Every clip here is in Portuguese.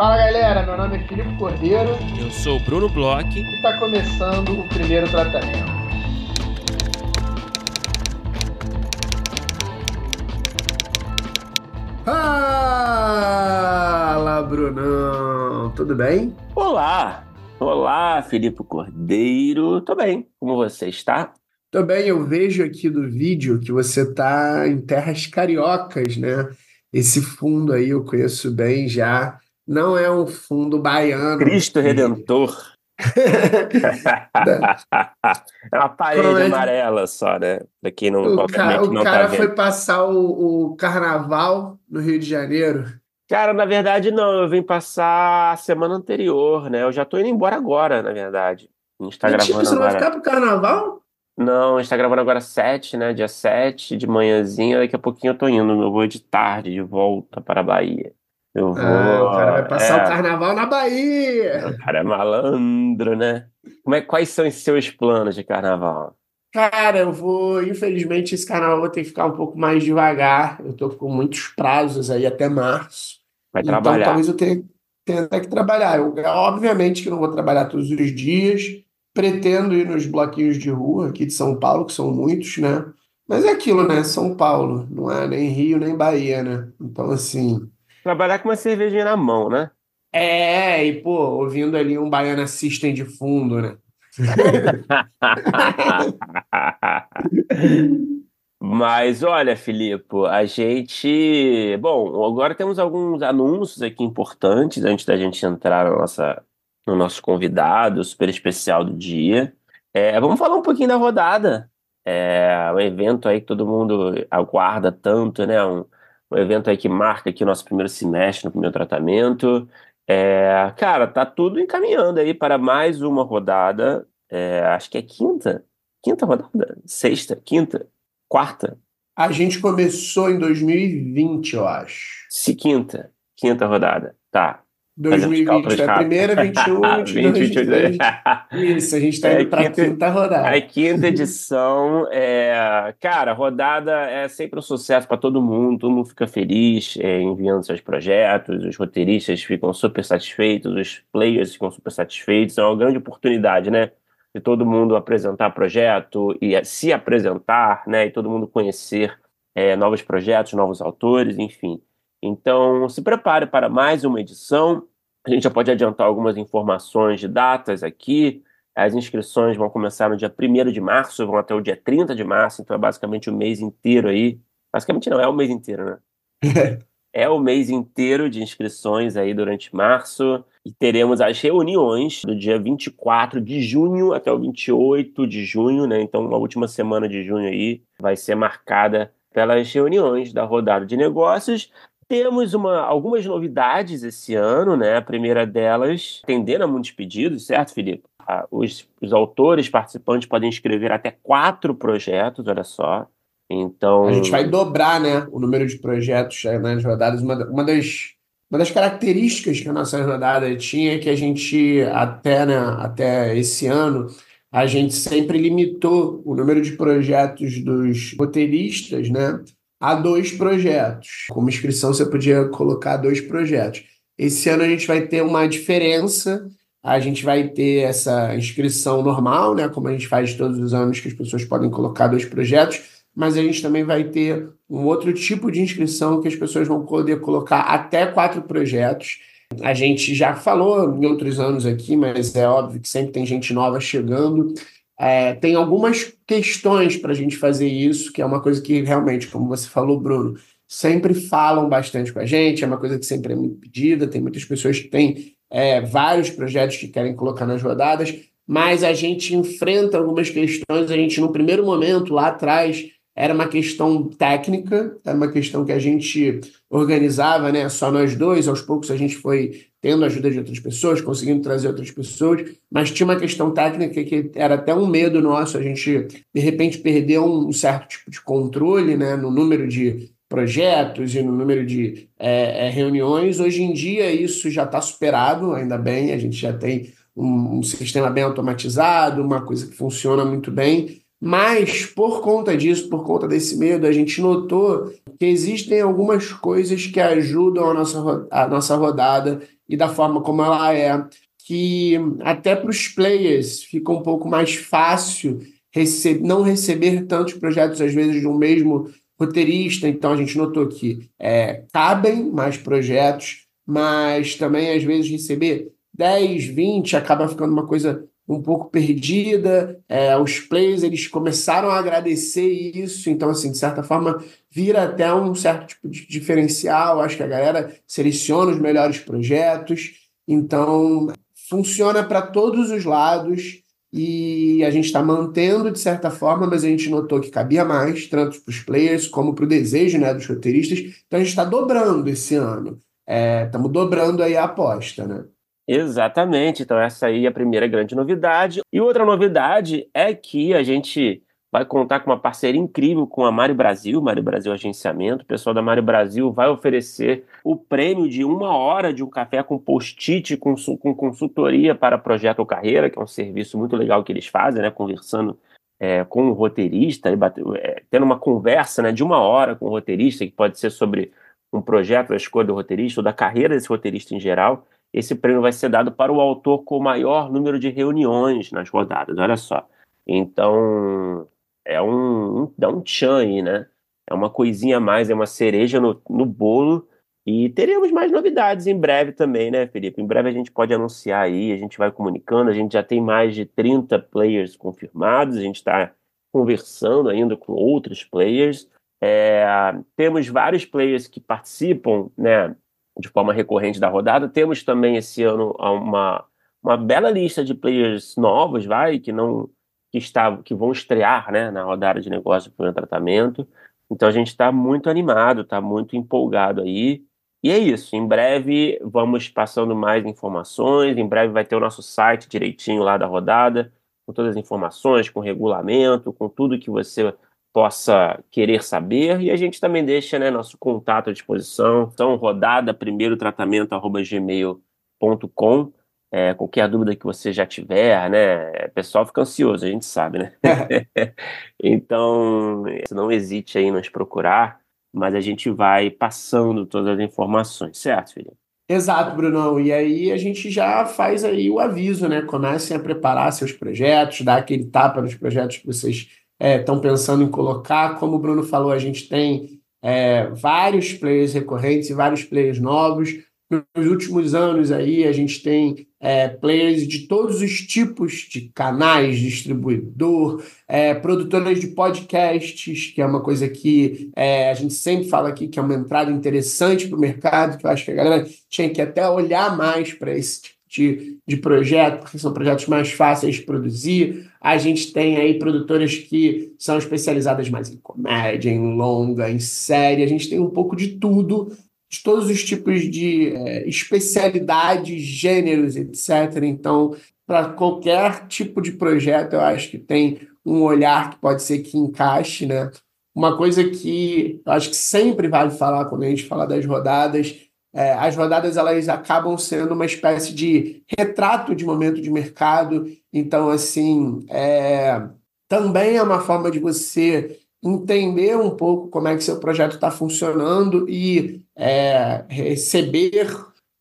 Fala galera, meu nome é Filipe Cordeiro. Eu sou o Bruno Bloch. E está começando o primeiro tratamento. Fala, Brunão! Tudo bem? Olá! Olá, Filipe Cordeiro. Tô bem. Como você está? Tô bem. Eu vejo aqui do vídeo que você tá em terras cariocas, né? Esse fundo aí eu conheço bem já. Não é um fundo baiano. Cristo. Redentor. é uma parede amarela só, né? Pra quem não, o cara, o não tá cara tá foi passar o, o carnaval no Rio de Janeiro. Cara, na verdade, não. Eu vim passar a semana anterior, né? Eu já tô indo embora agora, na verdade. A gente tá Mentira, gravando você agora. vai ficar pro carnaval? Não, a gente tá gravando agora 7, né? Dia 7 de manhãzinha. Daqui a pouquinho eu tô indo. Eu vou de tarde de volta para a Bahia. Eu vou. Ah, o cara vai passar é... o carnaval na Bahia! O cara é malandro, né? Como é, quais são os seus planos de carnaval? Cara, eu vou. Infelizmente, esse carnaval eu vou ter que ficar um pouco mais devagar. Eu tô com muitos prazos aí até março. Vai então, trabalhar. talvez eu tenha, tenha que trabalhar. Eu, obviamente que não vou trabalhar todos os dias. Pretendo ir nos bloquinhos de rua aqui de São Paulo, que são muitos, né? Mas é aquilo, né? São Paulo, não é nem Rio nem Bahia, né? Então, assim. Trabalhar com uma cervejinha na mão, né? É, e pô, ouvindo ali um Baiana System de fundo, né? Mas olha, Filipe, a gente. Bom, agora temos alguns anúncios aqui importantes antes da gente entrar na nossa, no nosso convidado super especial do dia. É, vamos falar um pouquinho da rodada. É um evento aí que todo mundo aguarda tanto, né? Um, um evento aí que marca aqui o nosso primeiro semestre no primeiro tratamento. É, cara, tá tudo encaminhando aí para mais uma rodada. É, acho que é quinta. Quinta rodada? Sexta? Quinta? Quarta? A gente começou em 2020, eu acho. Se quinta. Quinta rodada. Tá. 2020, foi a primeira, 21, 22, 22. Isso, a gente está indo é, para a quinta rodada. A quinta edição, é, cara, rodada é sempre um sucesso para todo mundo, todo mundo fica feliz é, enviando seus projetos, os roteiristas ficam super satisfeitos, os players ficam super satisfeitos, é uma grande oportunidade, né? De todo mundo apresentar projeto e se apresentar, né? E todo mundo conhecer é, novos projetos, novos autores, enfim. Então, se prepare para mais uma edição. A gente já pode adiantar algumas informações de datas aqui. As inscrições vão começar no dia 1 de março, vão até o dia 30 de março, então é basicamente o mês inteiro aí. Basicamente não, é o mês inteiro, né? é o mês inteiro de inscrições aí durante março. E teremos as reuniões do dia 24 de junho até o 28 de junho, né? Então, a última semana de junho aí vai ser marcada pelas reuniões da rodada de negócios. Temos uma, algumas novidades esse ano, né? A primeira delas, atendendo a muitos pedidos, certo, Felipe? Ah, os, os autores participantes podem escrever até quatro projetos, olha só. Então. A gente vai dobrar, né? O número de projetos nas rodadas. Uma, uma, das, uma das características que a nossa rodada tinha é que a gente, até, né, até esse ano, a gente sempre limitou o número de projetos dos roteiristas, né? A dois projetos. Como inscrição, você podia colocar dois projetos. Esse ano a gente vai ter uma diferença. A gente vai ter essa inscrição normal, né? Como a gente faz todos os anos, que as pessoas podem colocar dois projetos, mas a gente também vai ter um outro tipo de inscrição que as pessoas vão poder colocar até quatro projetos. A gente já falou em outros anos aqui, mas é óbvio que sempre tem gente nova chegando. É, tem algumas questões para a gente fazer isso, que é uma coisa que realmente, como você falou, Bruno, sempre falam bastante com a gente, é uma coisa que sempre é muito pedida, tem muitas pessoas que têm é, vários projetos que querem colocar nas rodadas, mas a gente enfrenta algumas questões, a gente, no primeiro momento, lá atrás, era uma questão técnica, era uma questão que a gente organizava, né? Só nós dois, aos poucos a gente foi tendo a ajuda de outras pessoas, conseguindo trazer outras pessoas, mas tinha uma questão técnica que era até um medo nosso, a gente de repente perder um certo tipo de controle, né? No número de projetos e no número de é, é, reuniões. Hoje em dia isso já está superado, ainda bem, a gente já tem um, um sistema bem automatizado, uma coisa que funciona muito bem. Mas, por conta disso, por conta desse medo, a gente notou que existem algumas coisas que ajudam a nossa, a nossa rodada e da forma como ela é, que até para os players fica um pouco mais fácil rece não receber tantos projetos, às vezes, de um mesmo roteirista. Então, a gente notou que é, cabem mais projetos, mas também, às vezes, receber 10, 20 acaba ficando uma coisa um pouco perdida. É, os players eles começaram a agradecer isso, então, assim, de certa forma, vira até um certo tipo de diferencial. Acho que a galera seleciona os melhores projetos, então funciona para todos os lados. E a gente está mantendo de certa forma, mas a gente notou que cabia mais, tanto para os players como para o desejo né, dos roteiristas. Então a gente está dobrando esse ano. Estamos é, dobrando aí a aposta, né? Exatamente. Então, essa aí é a primeira grande novidade. E outra novidade é que a gente vai contar com uma parceria incrível com a Mari Brasil, Mari Brasil Agenciamento. O pessoal da Mari Brasil vai oferecer o prêmio de uma hora de um café com post-it, com, com consultoria para projeto ou carreira, que é um serviço muito legal que eles fazem, né? Conversando é, com o roteirista, é, tendo uma conversa né, de uma hora com o roteirista, que pode ser sobre um projeto, a escolha do roteirista ou da carreira desse roteirista em geral esse prêmio vai ser dado para o autor com o maior número de reuniões nas rodadas, olha só. Então, é um, dá um tchan aí, né? É uma coisinha a mais, é uma cereja no, no bolo. E teremos mais novidades em breve também, né, Felipe? Em breve a gente pode anunciar aí, a gente vai comunicando. A gente já tem mais de 30 players confirmados, a gente está conversando ainda com outros players. É, temos vários players que participam, né? De forma recorrente da rodada. Temos também esse ano uma, uma bela lista de players novos, vai, que não que, está, que vão estrear né, na rodada de negócio para o tratamento. Então a gente está muito animado, está muito empolgado aí. E é isso. Em breve vamos passando mais informações. Em breve vai ter o nosso site direitinho lá da rodada, com todas as informações, com regulamento, com tudo que você possa querer saber e a gente também deixa né, nosso contato à disposição. Então, rodada primeiro tratamento arroba gmail.com. É, qualquer dúvida que você já tiver, né? O pessoal fica ansioso, a gente sabe, né? então, não hesite aí em nos procurar, mas a gente vai passando todas as informações, certo, filho? Exato, Brunão. E aí a gente já faz aí o aviso, né? Comecem a preparar seus projetos, dar aquele tapa nos projetos que vocês estão é, pensando em colocar. Como o Bruno falou, a gente tem é, vários players recorrentes e vários players novos. Nos últimos anos aí a gente tem é, players de todos os tipos de canais, distribuidor, é, produtoras de podcasts, que é uma coisa que é, a gente sempre fala aqui que é uma entrada interessante para o mercado, que eu acho que a galera tinha que até olhar mais para esse tipo de, de projeto, porque são projetos mais fáceis de produzir. A gente tem aí produtoras que são especializadas mais em comédia, em longa, em série. A gente tem um pouco de tudo, de todos os tipos de é, especialidades, gêneros, etc. Então, para qualquer tipo de projeto, eu acho que tem um olhar que pode ser que encaixe, né? Uma coisa que eu acho que sempre vale falar quando a gente fala das rodadas é, as rodadas elas acabam sendo uma espécie de retrato de momento de mercado. Então, assim, é, também é uma forma de você entender um pouco como é que seu projeto está funcionando e é, receber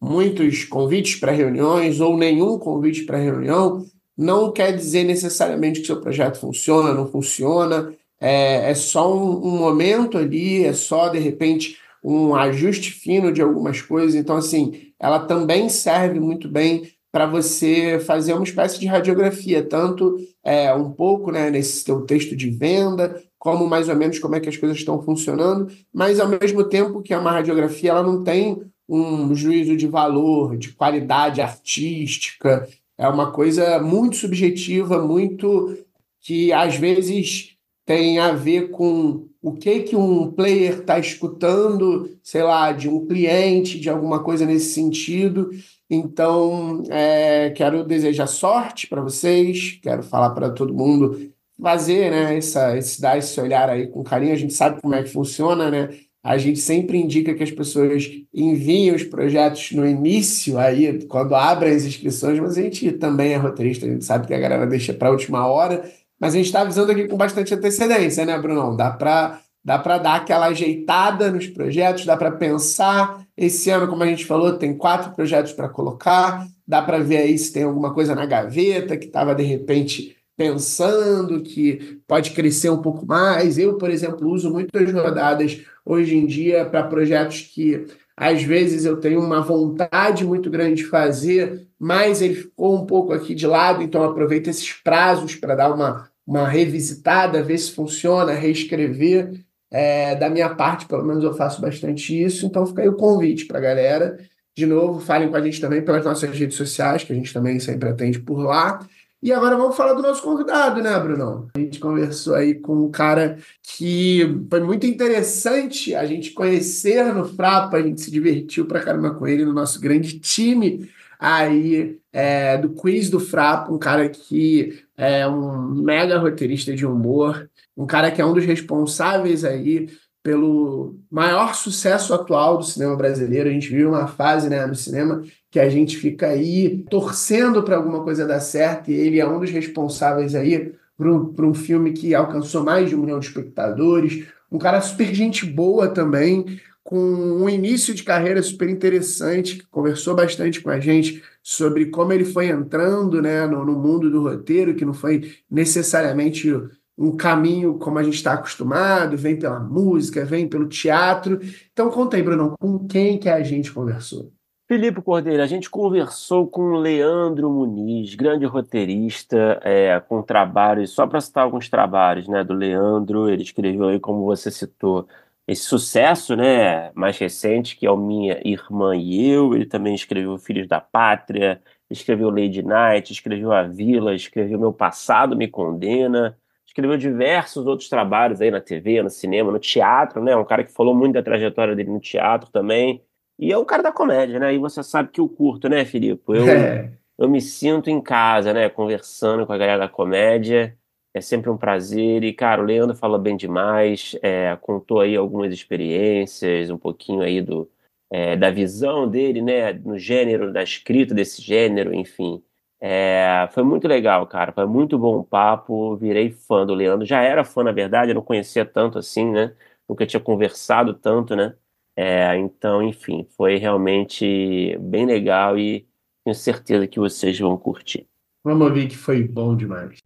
muitos convites para reuniões ou nenhum convite para reunião não quer dizer necessariamente que seu projeto funciona, não funciona. É, é só um, um momento ali, é só de repente um ajuste fino de algumas coisas. Então, assim, ela também serve muito bem para você fazer uma espécie de radiografia, tanto é, um pouco né, nesse teu texto de venda, como mais ou menos como é que as coisas estão funcionando, mas ao mesmo tempo que é uma radiografia, ela não tem um juízo de valor, de qualidade artística, é uma coisa muito subjetiva, muito que às vezes tem a ver com o que que um player está escutando, sei lá, de um cliente, de alguma coisa nesse sentido. Então, é, quero desejar sorte para vocês, quero falar para todo mundo fazer, né, essa, esse, dar esse olhar aí com carinho. A gente sabe como é que funciona, né? A gente sempre indica que as pessoas enviem os projetos no início, aí, quando abrem as inscrições, mas a gente também é roteirista, a gente sabe que a galera deixa para a última hora. Mas a gente está avisando aqui com bastante antecedência, né, Brunão? Dá para dá para dar aquela ajeitada nos projetos, dá para pensar. Esse ano, como a gente falou, tem quatro projetos para colocar, dá para ver aí se tem alguma coisa na gaveta que estava de repente pensando que pode crescer um pouco mais. Eu, por exemplo, uso muitas rodadas hoje em dia para projetos que às vezes eu tenho uma vontade muito grande de fazer, mas ele ficou um pouco aqui de lado, então aproveito esses prazos para dar uma, uma revisitada, ver se funciona, reescrever. É, da minha parte, pelo menos eu faço bastante isso, então fica aí o convite para a galera. De novo, falem com a gente também pelas nossas redes sociais, que a gente também sempre atende por lá. E agora vamos falar do nosso convidado, né, Brunão? A gente conversou aí com um cara que foi muito interessante a gente conhecer no Frapa, a gente se divertiu pra caramba com ele no nosso grande time aí é, do quiz do Frapa, um cara que é um mega roteirista de humor, um cara que é um dos responsáveis aí pelo maior sucesso atual do cinema brasileiro. A gente vive uma fase né, no cinema que a gente fica aí torcendo para alguma coisa dar certo, e ele é um dos responsáveis aí um, um filme que alcançou mais de um milhão de espectadores. Um cara super gente boa também, com um início de carreira super interessante, que conversou bastante com a gente sobre como ele foi entrando né, no, no mundo do roteiro, que não foi necessariamente um caminho como a gente está acostumado, vem pela música, vem pelo teatro. Então conta aí, Bruno, com quem que a gente conversou? Felipe Cordeiro, a gente conversou com Leandro Muniz, grande roteirista, é, com trabalhos, só para citar alguns trabalhos, né, do Leandro, ele escreveu aí, como você citou, esse sucesso, né, mais recente, que é o Minha Irmã e Eu, ele também escreveu Filhos da Pátria, escreveu Lady Night, escreveu A Vila, escreveu Meu Passado Me Condena, escreveu diversos outros trabalhos aí na TV, no cinema, no teatro, né, um cara que falou muito da trajetória dele no teatro também, e é o cara da comédia, né? E você sabe que eu curto, né, Filipe? Eu, é. eu me sinto em casa, né? Conversando com a galera da comédia. É sempre um prazer. E, cara, o Leandro fala bem demais. É, contou aí algumas experiências, um pouquinho aí do, é, da visão dele, né? No gênero, da escrita desse gênero, enfim. É, foi muito legal, cara. Foi muito bom o papo. Virei fã do Leandro. Já era fã, na verdade, eu não conhecia tanto assim, né? Nunca tinha conversado tanto, né? É, então, enfim, foi realmente bem legal e tenho certeza que vocês vão curtir. Vamos ouvir que foi bom demais.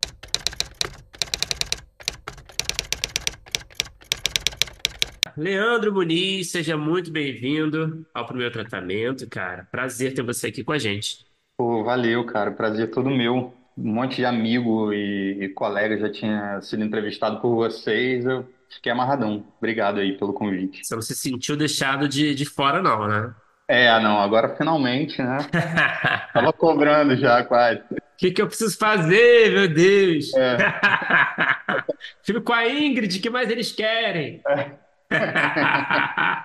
Leandro Muniz, seja muito bem-vindo ao primeiro tratamento, cara. Prazer ter você aqui com a gente. Pô, valeu, cara. Prazer todo meu. Um monte de amigo e, e colega já tinha sido entrevistado por vocês. Eu Fiquei amarradão. Obrigado aí pelo convite. Você não se sentiu deixado de, de fora, não, né? É, não, agora finalmente, né? Tava cobrando já, quase. O que, que eu preciso fazer, meu Deus? É. Fico com a Ingrid, o que mais eles querem? É.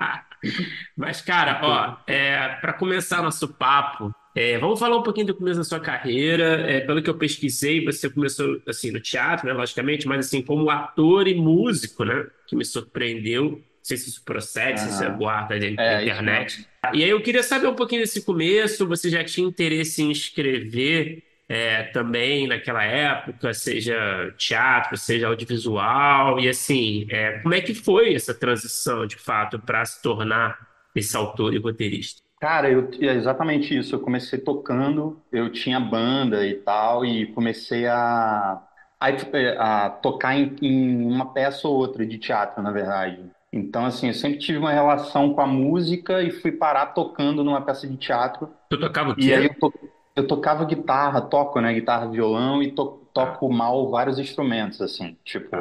Mas, cara, ó, é, para começar nosso papo, é, vamos falar um pouquinho do começo da sua carreira. É, pelo que eu pesquisei, você começou assim no teatro, né, logicamente, mas assim como ator e músico, né, que me surpreendeu. Não sei se isso procede, se isso é guarda da é, internet. E aí eu queria saber um pouquinho desse começo. Você já tinha interesse em escrever é, também naquela época, seja teatro, seja audiovisual, e assim, é, como é que foi essa transição, de fato, para se tornar esse autor e roteirista? Cara, eu, é exatamente isso. Eu comecei tocando, eu tinha banda e tal, e comecei a, a, a tocar em, em, uma peça ou outra de teatro, na verdade. Então, assim, eu sempre tive uma relação com a música e fui parar tocando numa peça de teatro. Tu tocava o quê? E aí eu, to, eu tocava guitarra, toco, né? Guitarra, violão e to, toco mal vários instrumentos, assim. Tipo,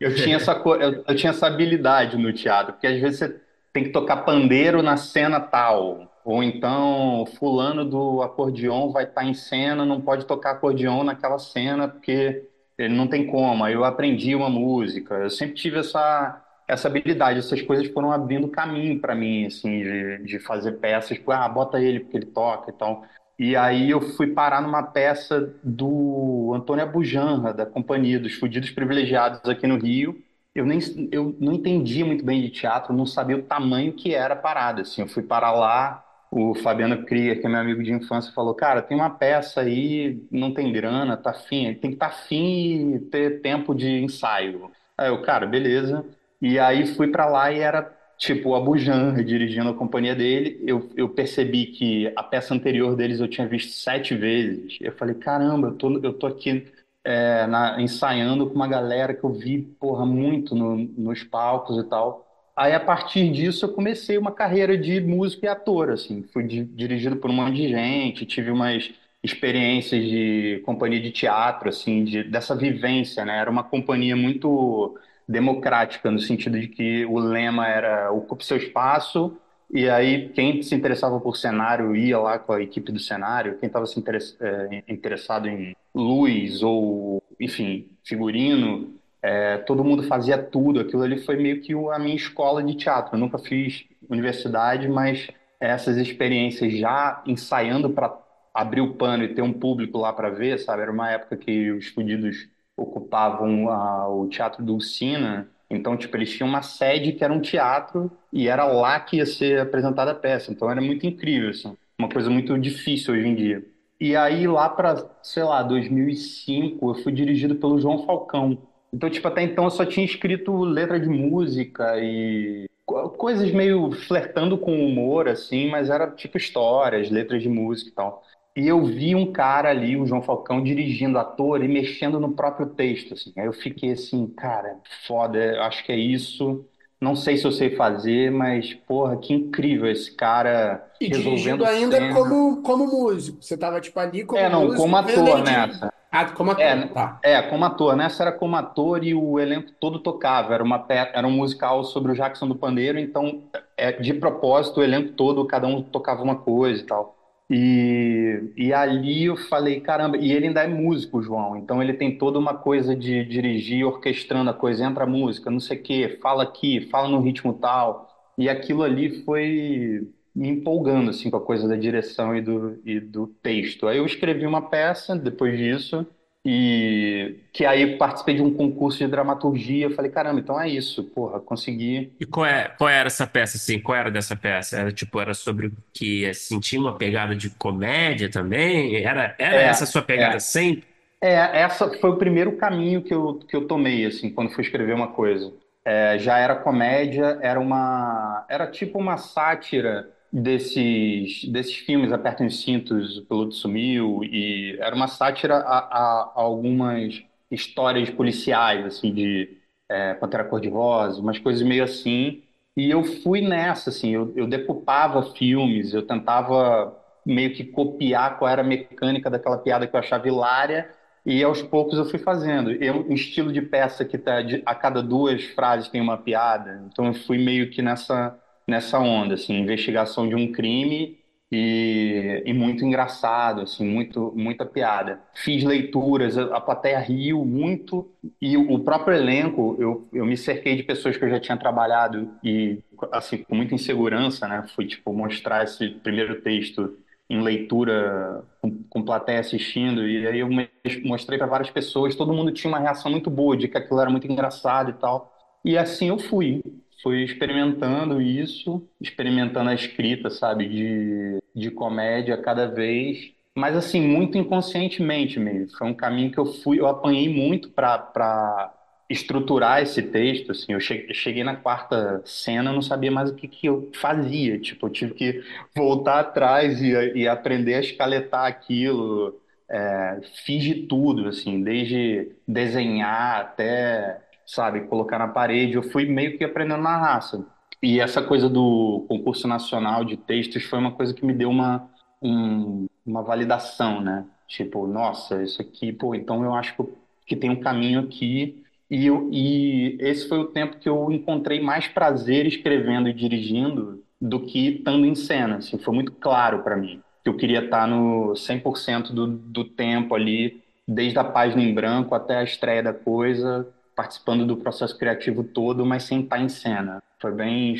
eu tinha essa, eu, eu tinha essa habilidade no teatro, porque às vezes você tem que tocar pandeiro na cena tal. Ou então, fulano do acordeon vai estar tá em cena, não pode tocar acordeon naquela cena porque ele não tem como. Aí eu aprendi uma música. Eu sempre tive essa, essa habilidade. Essas coisas foram abrindo caminho para mim, assim, de, de fazer peças. Tipo, ah, bota ele porque ele toca e tal. E aí eu fui parar numa peça do Antônio Abujanra, da Companhia dos Fudidos Privilegiados aqui no Rio eu nem eu não entendia muito bem de teatro, não sabia o tamanho que era a parada. Assim, eu fui para lá, o Fabiano Krieger, que é meu amigo de infância, falou: Cara, tem uma peça aí, não tem grana, tá fim, tem que estar tá fim e ter tempo de ensaio. Aí eu, cara, beleza. E aí fui para lá e era tipo o Abu Janra dirigindo a companhia dele. Eu, eu percebi que a peça anterior deles eu tinha visto sete vezes. Eu falei, caramba, eu tô, eu tô aqui é, na, ensaiando com uma galera que eu vi, porra, muito no, nos palcos e tal. Aí, a partir disso, eu comecei uma carreira de músico e ator, assim. Fui di- dirigido por um monte de gente, tive umas experiências de companhia de teatro, assim, de, dessa vivência, né? Era uma companhia muito democrática, no sentido de que o lema era ocupe seu espaço, e aí quem se interessava por cenário ia lá com a equipe do cenário, quem estava se eh, interessado em luz ou, enfim, figurino, é, todo mundo fazia tudo. Aquilo ali foi meio que a minha escola de teatro. Eu nunca fiz universidade, mas essas experiências já ensaiando para abrir o pano e ter um público lá para ver, sabe? Era uma época que os fudidos ocupavam a- o Teatro Dulcina. Então, tipo, eles tinham uma sede que era um teatro e era lá que ia ser apresentada a peça. Então, era muito incrível, assim. Uma coisa muito difícil hoje em dia. E aí, lá para, sei lá, 2005, eu fui dirigido pelo João Falcão. Então, tipo, até então eu só tinha escrito letra de música e co- coisas meio flertando com o humor, assim, mas era tipo histórias, letras de música e tal. E eu vi um cara ali, o João Falcão, dirigindo ator e mexendo no próprio texto, assim. Aí eu fiquei assim, cara, foda, acho que é isso. Não sei se eu sei fazer, mas, porra, que incrível esse cara E dirigindo resolvendo ainda cena. como, como músico. Você estava tipo ali como É, não, músico, como ator nessa. Ah, como ator, É, tá. é, como ator. Nessa era como ator e o elenco todo tocava. Era uma, era um musical sobre o Jackson do Pandeiro, então, é, de propósito, o elenco todo, cada um tocava uma coisa e tal. E, e ali eu falei, caramba, e ele ainda é músico, João, então ele tem toda uma coisa de dirigir, orquestrando a coisa, entra a música, não sei o quê, fala aqui, fala no ritmo tal. E aquilo ali foi me empolgando, assim, com a coisa da direção e do, e do texto. Aí eu escrevi uma peça depois disso, e que aí participei de um concurso de dramaturgia. Falei, caramba, então é isso, porra, consegui. E qual é, qual era essa peça, assim? Qual era dessa peça? Era tipo, era sobre o que sentia uma pegada de comédia também? Era, era É, essa a sua pegada é. sempre? É, essa foi o primeiro caminho que eu, que eu tomei, assim, quando fui escrever uma coisa. É, já era comédia, era uma, era tipo uma sátira desses, desses filmes, Apertem os Cintos, O Piloto Sumiu, e era uma sátira a, a- a algumas histórias policiais, assim, de é, Pantera Cor-de-Rosa, umas coisas meio assim. E eu fui nessa, assim, eu, eu decupava filmes, eu tentava meio que copiar qual era a mecânica daquela piada que eu achava hilária, e aos poucos eu fui fazendo. Eu, um estilo de peça que tá de- a cada duas frases tem uma piada, então eu fui meio que nessa, nessa onda, assim, investigação de um crime e, e muito engraçado, assim, muito, muita piada. Fiz leituras, a plateia riu muito, e o o próprio elenco, eu, eu me cerquei de pessoas que eu já tinha trabalhado e, assim, com muita insegurança, né? Fui, tipo, mostrar esse primeiro texto em leitura com, com plateia assistindo, e aí eu mostrei para várias pessoas, todo mundo tinha uma reação muito boa de que aquilo era muito engraçado e tal. E assim eu fui, fui experimentando isso, experimentando a escrita, sabe, de, de comédia cada vez, mas assim, muito inconscientemente mesmo. Foi um caminho que eu fui, eu apanhei muito para estruturar esse texto, assim, eu che- cheguei na quarta cena, não sabia mais o que que eu fazia, tipo, eu tive que voltar atrás e, e aprender a escaletar aquilo, é, fiz de tudo, assim, desde desenhar até, sabe, colocar na parede, eu fui meio que aprendendo na raça. E essa coisa do concurso nacional de textos foi uma coisa que me deu uma, um- uma validação, né? Tipo, nossa, isso aqui, pô, então eu acho que, tem um caminho aqui. E, eu, e esse foi o tempo que eu encontrei mais prazer escrevendo e dirigindo do que estando em cena. Assim, foi muito claro para mim que eu queria estar no 100% do, do tempo ali, desde a página em branco até a estreia da coisa, participando do processo criativo todo, mas sem estar em cena. Foi bem,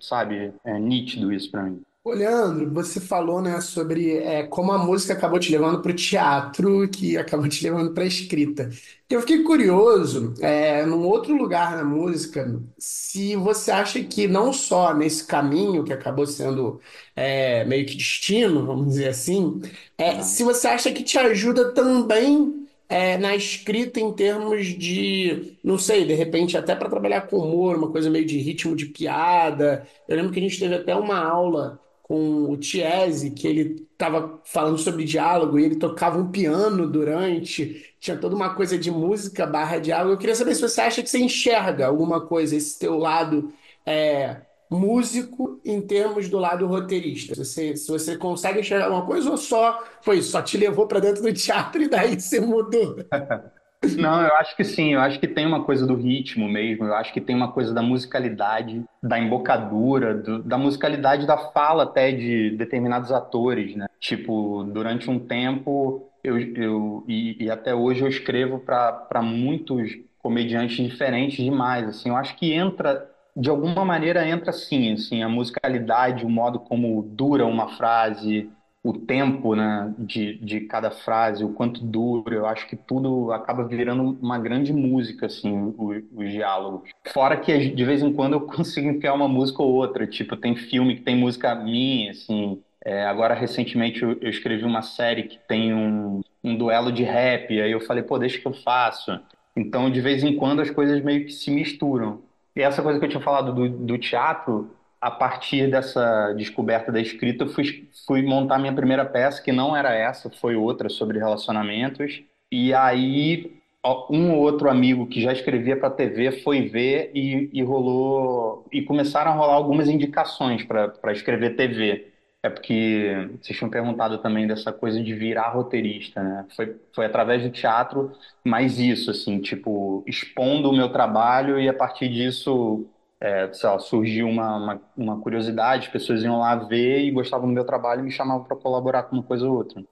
sabe, é nítido isso para mim. Ô, Leandro, você falou, né, sobre é, como a música acabou te levando para o teatro, que acabou te levando para a escrita. Eu fiquei curioso, é, num outro lugar na música, se você acha que não só nesse caminho que acabou sendo é, meio que destino, vamos dizer assim, é, Ah. se você acha que te ajuda também é, na escrita em termos de, não sei, de repente até para trabalhar com humor, uma coisa meio de ritmo de piada. Eu lembro que a gente teve até uma aula com o Tiese, que ele estava falando sobre diálogo e ele tocava um piano durante, tinha toda uma coisa de música barra diálogo. Eu queria saber se você acha que você enxerga alguma coisa, esse teu lado é, músico em termos do lado roteirista. Se você, se você consegue enxergar alguma coisa ou só foi só te levou para dentro do teatro e daí você mudou? Não, eu acho que sim, eu acho que tem uma coisa do ritmo mesmo, eu acho que tem uma coisa da musicalidade, da embocadura, do- da musicalidade da fala até de determinados atores, né? Tipo, durante um tempo, eu, eu e, e até hoje eu escrevo para para muitos comediantes diferentes demais, assim, eu acho que entra, de alguma maneira entra sim, assim, a musicalidade, o modo como dura uma frase, o tempo, né, de, de cada frase, o quanto dura, eu acho que tudo acaba virando uma grande música, assim, o- os diálogos. Fora que de vez em quando eu consigo enfiar uma música ou outra, tipo, tem filme que tem música minha, assim. É, agora, recentemente, eu, eu escrevi uma série que tem um, um duelo de rap, aí eu falei, pô, deixa que eu faço. Então, de vez em quando, as coisas meio que se misturam. E essa coisa que eu tinha falado do, do teatro, a partir dessa descoberta da escrita, eu fui, fui montar minha primeira peça, que não era essa, foi outra sobre relacionamentos. E aí, um ou outro amigo que já escrevia para TV foi ver e, e rolou. E começaram a rolar algumas indicações para escrever TV. É porque vocês tinham perguntado também dessa coisa de virar roteirista, né? Foi, foi através do teatro, mas isso, assim, tipo, expondo o meu trabalho e a partir disso é, sei lá, surgiu uma, uma, uma curiosidade, as pessoas iam lá ver e gostavam do meu trabalho e me chamavam para colaborar com uma coisa ou outra.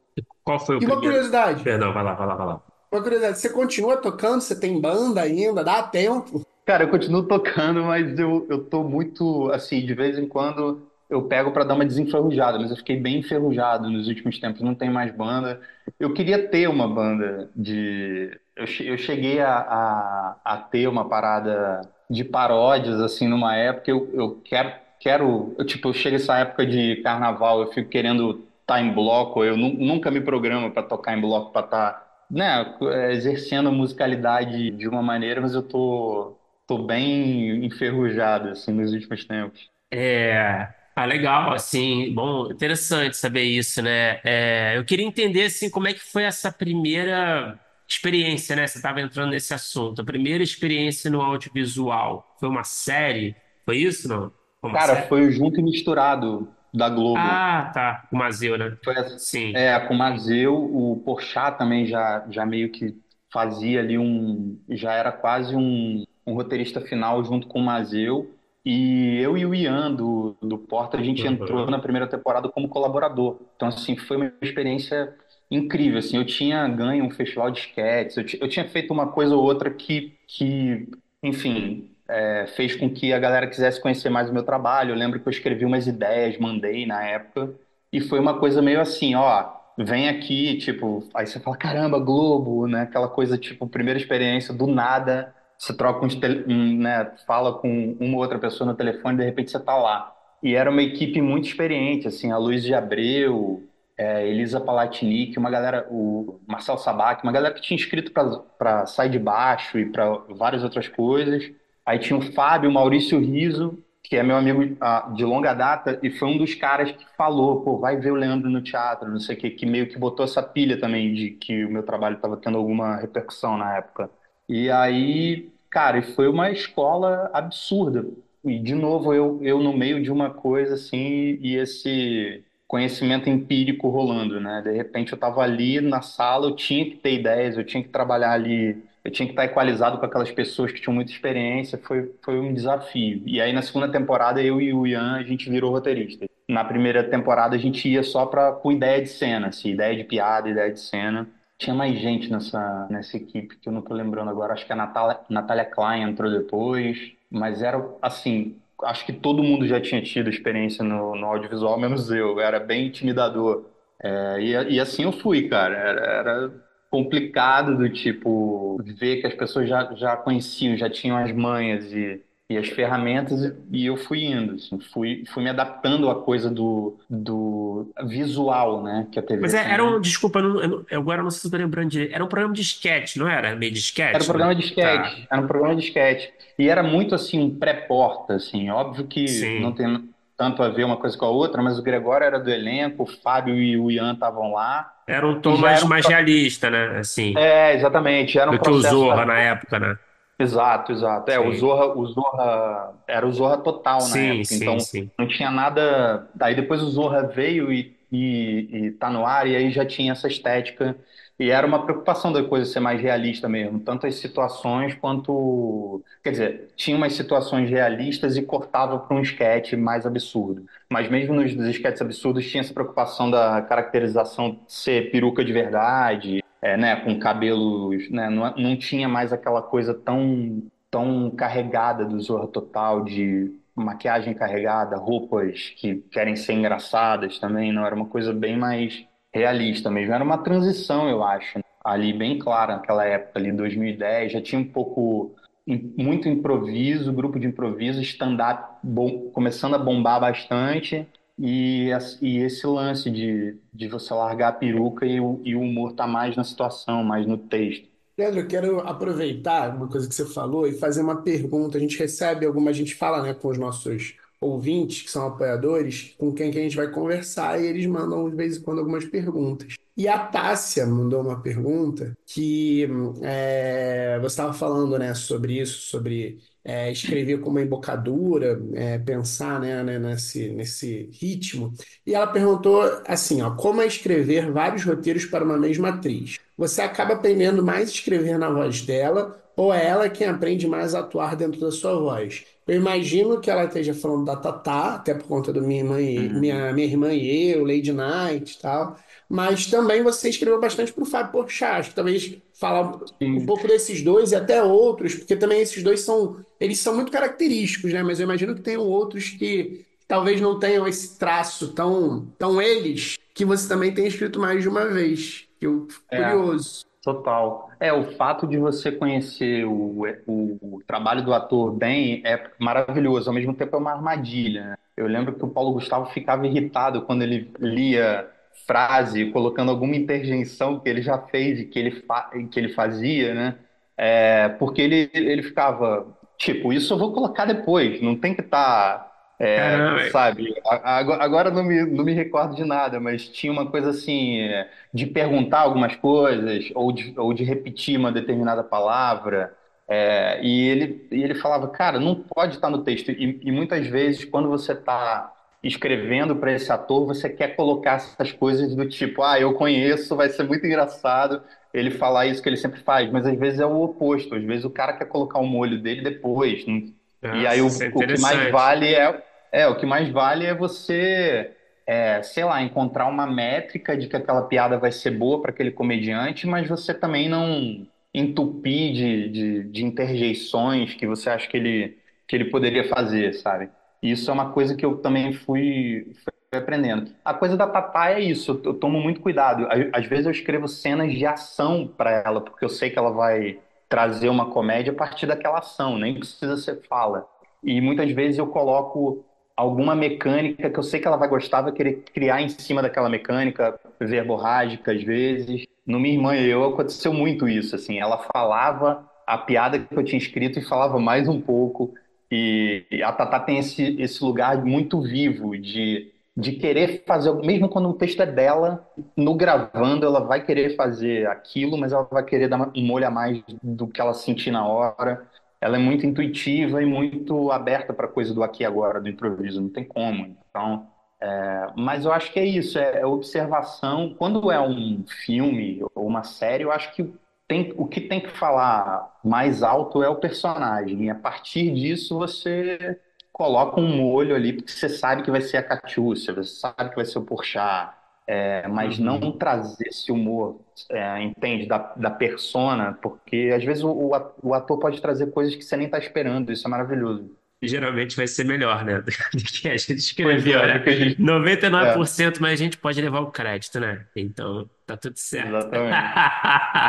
Qual foi o E uma primeiro? curiosidade, Perdão, vai lá, vai lá, vai lá. uma curiosidade, você continua tocando? Você tem banda ainda? Dá tempo? Cara, eu continuo tocando, mas eu, eu tô muito, assim, de vez em quando eu pego para dar uma desenferrujada, mas eu fiquei bem enferrujado nos últimos tempos, não tem mais banda. Eu queria ter uma banda de. Eu, che- eu cheguei a, a, a ter uma parada de paródias, assim, numa época. Eu, eu quero, quero. Eu, tipo, eu chego essa época de carnaval, eu fico querendo estar em bloco, eu nu- nunca me programo para tocar em bloco, para estar, né, exercendo a musicalidade de uma maneira, mas eu tô. Tô bem enferrujado, assim, nos últimos tempos. É, ah, legal, assim, bom, interessante saber isso, né? É, eu queria entender, assim, como é que foi essa primeira experiência, né? Você estava entrando nesse assunto, a primeira experiência no audiovisual. Foi uma série? Foi isso, não? Foi uma Cara, série? foi o Junto e Misturado da Globo. Ah, tá, o Mazeu, né? Foi, Sim. é, com o Mazeu, o Porchat também já, já meio que fazia ali um... Já era quase um, um roteirista final junto com o Mazeu. E eu e o Ian do, do Porta, a gente entrou Uhum. na primeira temporada como colaborador. Então, assim, foi uma experiência incrível, assim. Eu tinha ganho um festival de esquetes, eu, eu tinha feito uma coisa ou outra que, que enfim, é, fez com que a galera quisesse conhecer mais o meu trabalho. Eu lembro que eu escrevi umas ideias, mandei na época, e foi uma coisa meio assim, ó, vem aqui, tipo, aí você fala, caramba, Globo, né? Aquela coisa, tipo, primeira experiência, do nada, você troca tele- um, né, fala com uma ou outra pessoa no telefone, de repente você tá lá. E era uma equipe muito experiente, assim, a Luiz de Abreu, é, Elisa Palatinic, uma galera, o Marcel Sabac, uma galera que tinha escrito para Sai de Baixo e para várias outras coisas. Aí tinha o Fábio, Maurício Riso, que é meu amigo ah, de longa data, e foi um dos caras que falou, pô, vai ver o Leandro no teatro, não sei o quê, que meio que botou essa pilha também de que o meu trabalho estava tendo alguma repercussão na época. E aí, cara, foi uma escola absurda. E, de novo, eu, eu no meio de uma coisa assim, e esse conhecimento empírico rolando, né? De repente eu estava ali na sala, eu tinha que ter ideias, eu tinha que trabalhar ali, eu tinha que estar equalizado com aquelas pessoas que tinham muita experiência, foi, foi um desafio. E aí na segunda temporada eu e o Ian, a gente virou roteirista. Na primeira temporada a gente ia só pra, com ideia de cena, assim, ideia de piada, ideia de cena. Tinha mais gente nessa, nessa equipe que eu não tô lembrando agora, acho que a Natália, Natália Klein entrou depois, mas era assim, acho que todo mundo já tinha tido experiência no, no audiovisual, menos eu. Era bem intimidador. É, e, e assim eu fui, cara. Era, era complicado do tipo ver que as pessoas já, já conheciam, já tinham as manhas e e as ferramentas e eu fui indo, assim, fui, fui me adaptando à coisa do, do visual, né, que a TV Mas é, era um, desculpa, eu, não- eu agora não sei se tô lembrando direito. Era um programa de sketch, não era? Meio de sketch, Era um programa de né? sketch, Tá. era um programa de sketch. E era muito assim, pré-porta, assim. Óbvio que Sim. não tem tanto a ver uma coisa com a outra, mas o Gregório era do elenco, o Fábio e o Ian estavam lá. Era um tom mais, um mais realista, né? Assim, É, exatamente, era um do que o Zorra da... na época, né? Exato, exato. É, o Sim. Zorra, o Zorra era o Zorra total na Sim, época, sim, então sim. não tinha nada. Daí depois o Zorra veio e, e, e tá no ar, e aí já tinha essa estética. E era uma preocupação da coisa ser mais realista mesmo, tanto as situações quanto. Quer dizer, tinha umas situações realistas e cortava para um esquete mais absurdo. Mas mesmo nos esquetes absurdos tinha essa preocupação da caracterização ser peruca de verdade, é, né, com cabelos, né, não, não tinha mais aquela coisa tão, tão carregada do Zorra Total, de maquiagem carregada, roupas que querem ser engraçadas também, não, era uma coisa bem mais realista mesmo. Era uma transição, eu acho, ali bem clara naquela época, ali 2010, já tinha um pouco, muito improviso, grupo de improviso, stand-up bom- começando a bombar bastante, e, e esse lance de, de você largar a peruca e o, e o humor tá mais na situação, mais no texto. Pedro, eu quero aproveitar uma coisa que você falou e fazer uma pergunta. A gente recebe alguma, a gente fala, né, com os nossos ouvintes, que são apoiadores, com quem que a gente vai conversar, e eles mandam de vez em quando algumas perguntas. E a Tássia mandou uma pergunta que hum, é, você estava falando, né, sobre isso, sobre é, escrever com uma embocadura, é, pensar, né, né, nesse, nesse ritmo. E ela perguntou assim, ó, como é escrever vários roteiros para uma mesma atriz? Você acaba aprendendo mais a escrever na voz dela, ou é ela quem aprende mais a atuar dentro da sua voz? Eu imagino que ela esteja falando da Tatá, até por conta do minha irmã e, Uhum. minha, minha irmã e eu, Lady Night e tal. Mas também você escreveu bastante para o Fábio Porchat. Acho que talvez falar um pouco desses dois e até outros, porque também esses dois são, eles são muito característicos, né? Mas eu imagino que tenham outros que talvez não tenham esse traço tão, tão eles, que você também tem escrito mais de uma vez. Que eu fico É. curioso. Total. É, o fato de você conhecer o, o, o trabalho do ator bem é maravilhoso, ao mesmo tempo é uma armadilha, né? Eu lembro que o Paulo Gustavo ficava irritado quando ele lia frase, colocando alguma interjeição que ele já fez e que ele, que ele fazia, né? É, porque ele, ele ficava, tipo, isso eu vou colocar depois, não tem que estar, Caramba. sabe? A- Agora, não me, não me recordo de nada, mas tinha uma coisa assim, é, de perguntar algumas coisas ou de, ou de repetir uma determinada palavra. É, e ele, e ele falava, cara, não pode estar no texto. E, e muitas vezes, quando você está escrevendo para esse ator, você quer colocar essas coisas do tipo, ah, eu conheço, vai ser muito engraçado ele falar isso que ele sempre faz, mas às vezes é o oposto. Às vezes o cara quer colocar o molho dele depois. não- E aí o, Nossa, é o que mais vale é, é, o que mais vale é você, é, sei lá, encontrar uma métrica de que aquela piada vai ser boa para aquele comediante, mas você também não entupir de, de, de interjeições que você acha que ele, que ele poderia fazer, sabe? Isso é uma coisa que eu também fui, fui aprendendo. A coisa da Tatá é isso, eu, tomo muito cuidado. Às vezes eu escrevo cenas de ação para ela, porque eu sei que ela vai trazer uma comédia a partir daquela ação, nem precisa ser fala. E muitas vezes eu coloco alguma mecânica que eu sei que ela vai gostar, vai querer criar em cima daquela mecânica, verborrágica às vezes. No Minha Irmã e Eu aconteceu muito isso, assim, ela falava a piada que eu tinha escrito e falava mais um pouco. E, e a Tatá tem esse, esse lugar muito vivo de, de querer fazer, mesmo quando o texto é dela, no gravando ela vai querer fazer aquilo, mas ela vai querer dar um molho a mais do que ela sentir na hora. Ela é muito intuitiva e muito aberta para coisa do aqui e agora, do improviso, não tem como. Então, é, mas eu acho que é isso, é, é observação. Quando é um filme ou uma série, eu acho que tem, o que tem que falar mais alto é o personagem. E a partir disso você coloca um molho ali, porque você sabe que vai ser a Catiúcia, você sabe que vai ser o Porchat, é, mas Uhum. não trazer esse humor, é, entende, da, da persona, porque às vezes o, o at- o ator pode trazer coisas que você nem está esperando, isso é maravilhoso. Geralmente vai ser melhor, né? Do que a gente Pois escreveu, é, né? gente- 99%, mas a gente pode levar o crédito, né? Então, tá tudo certo. Exatamente.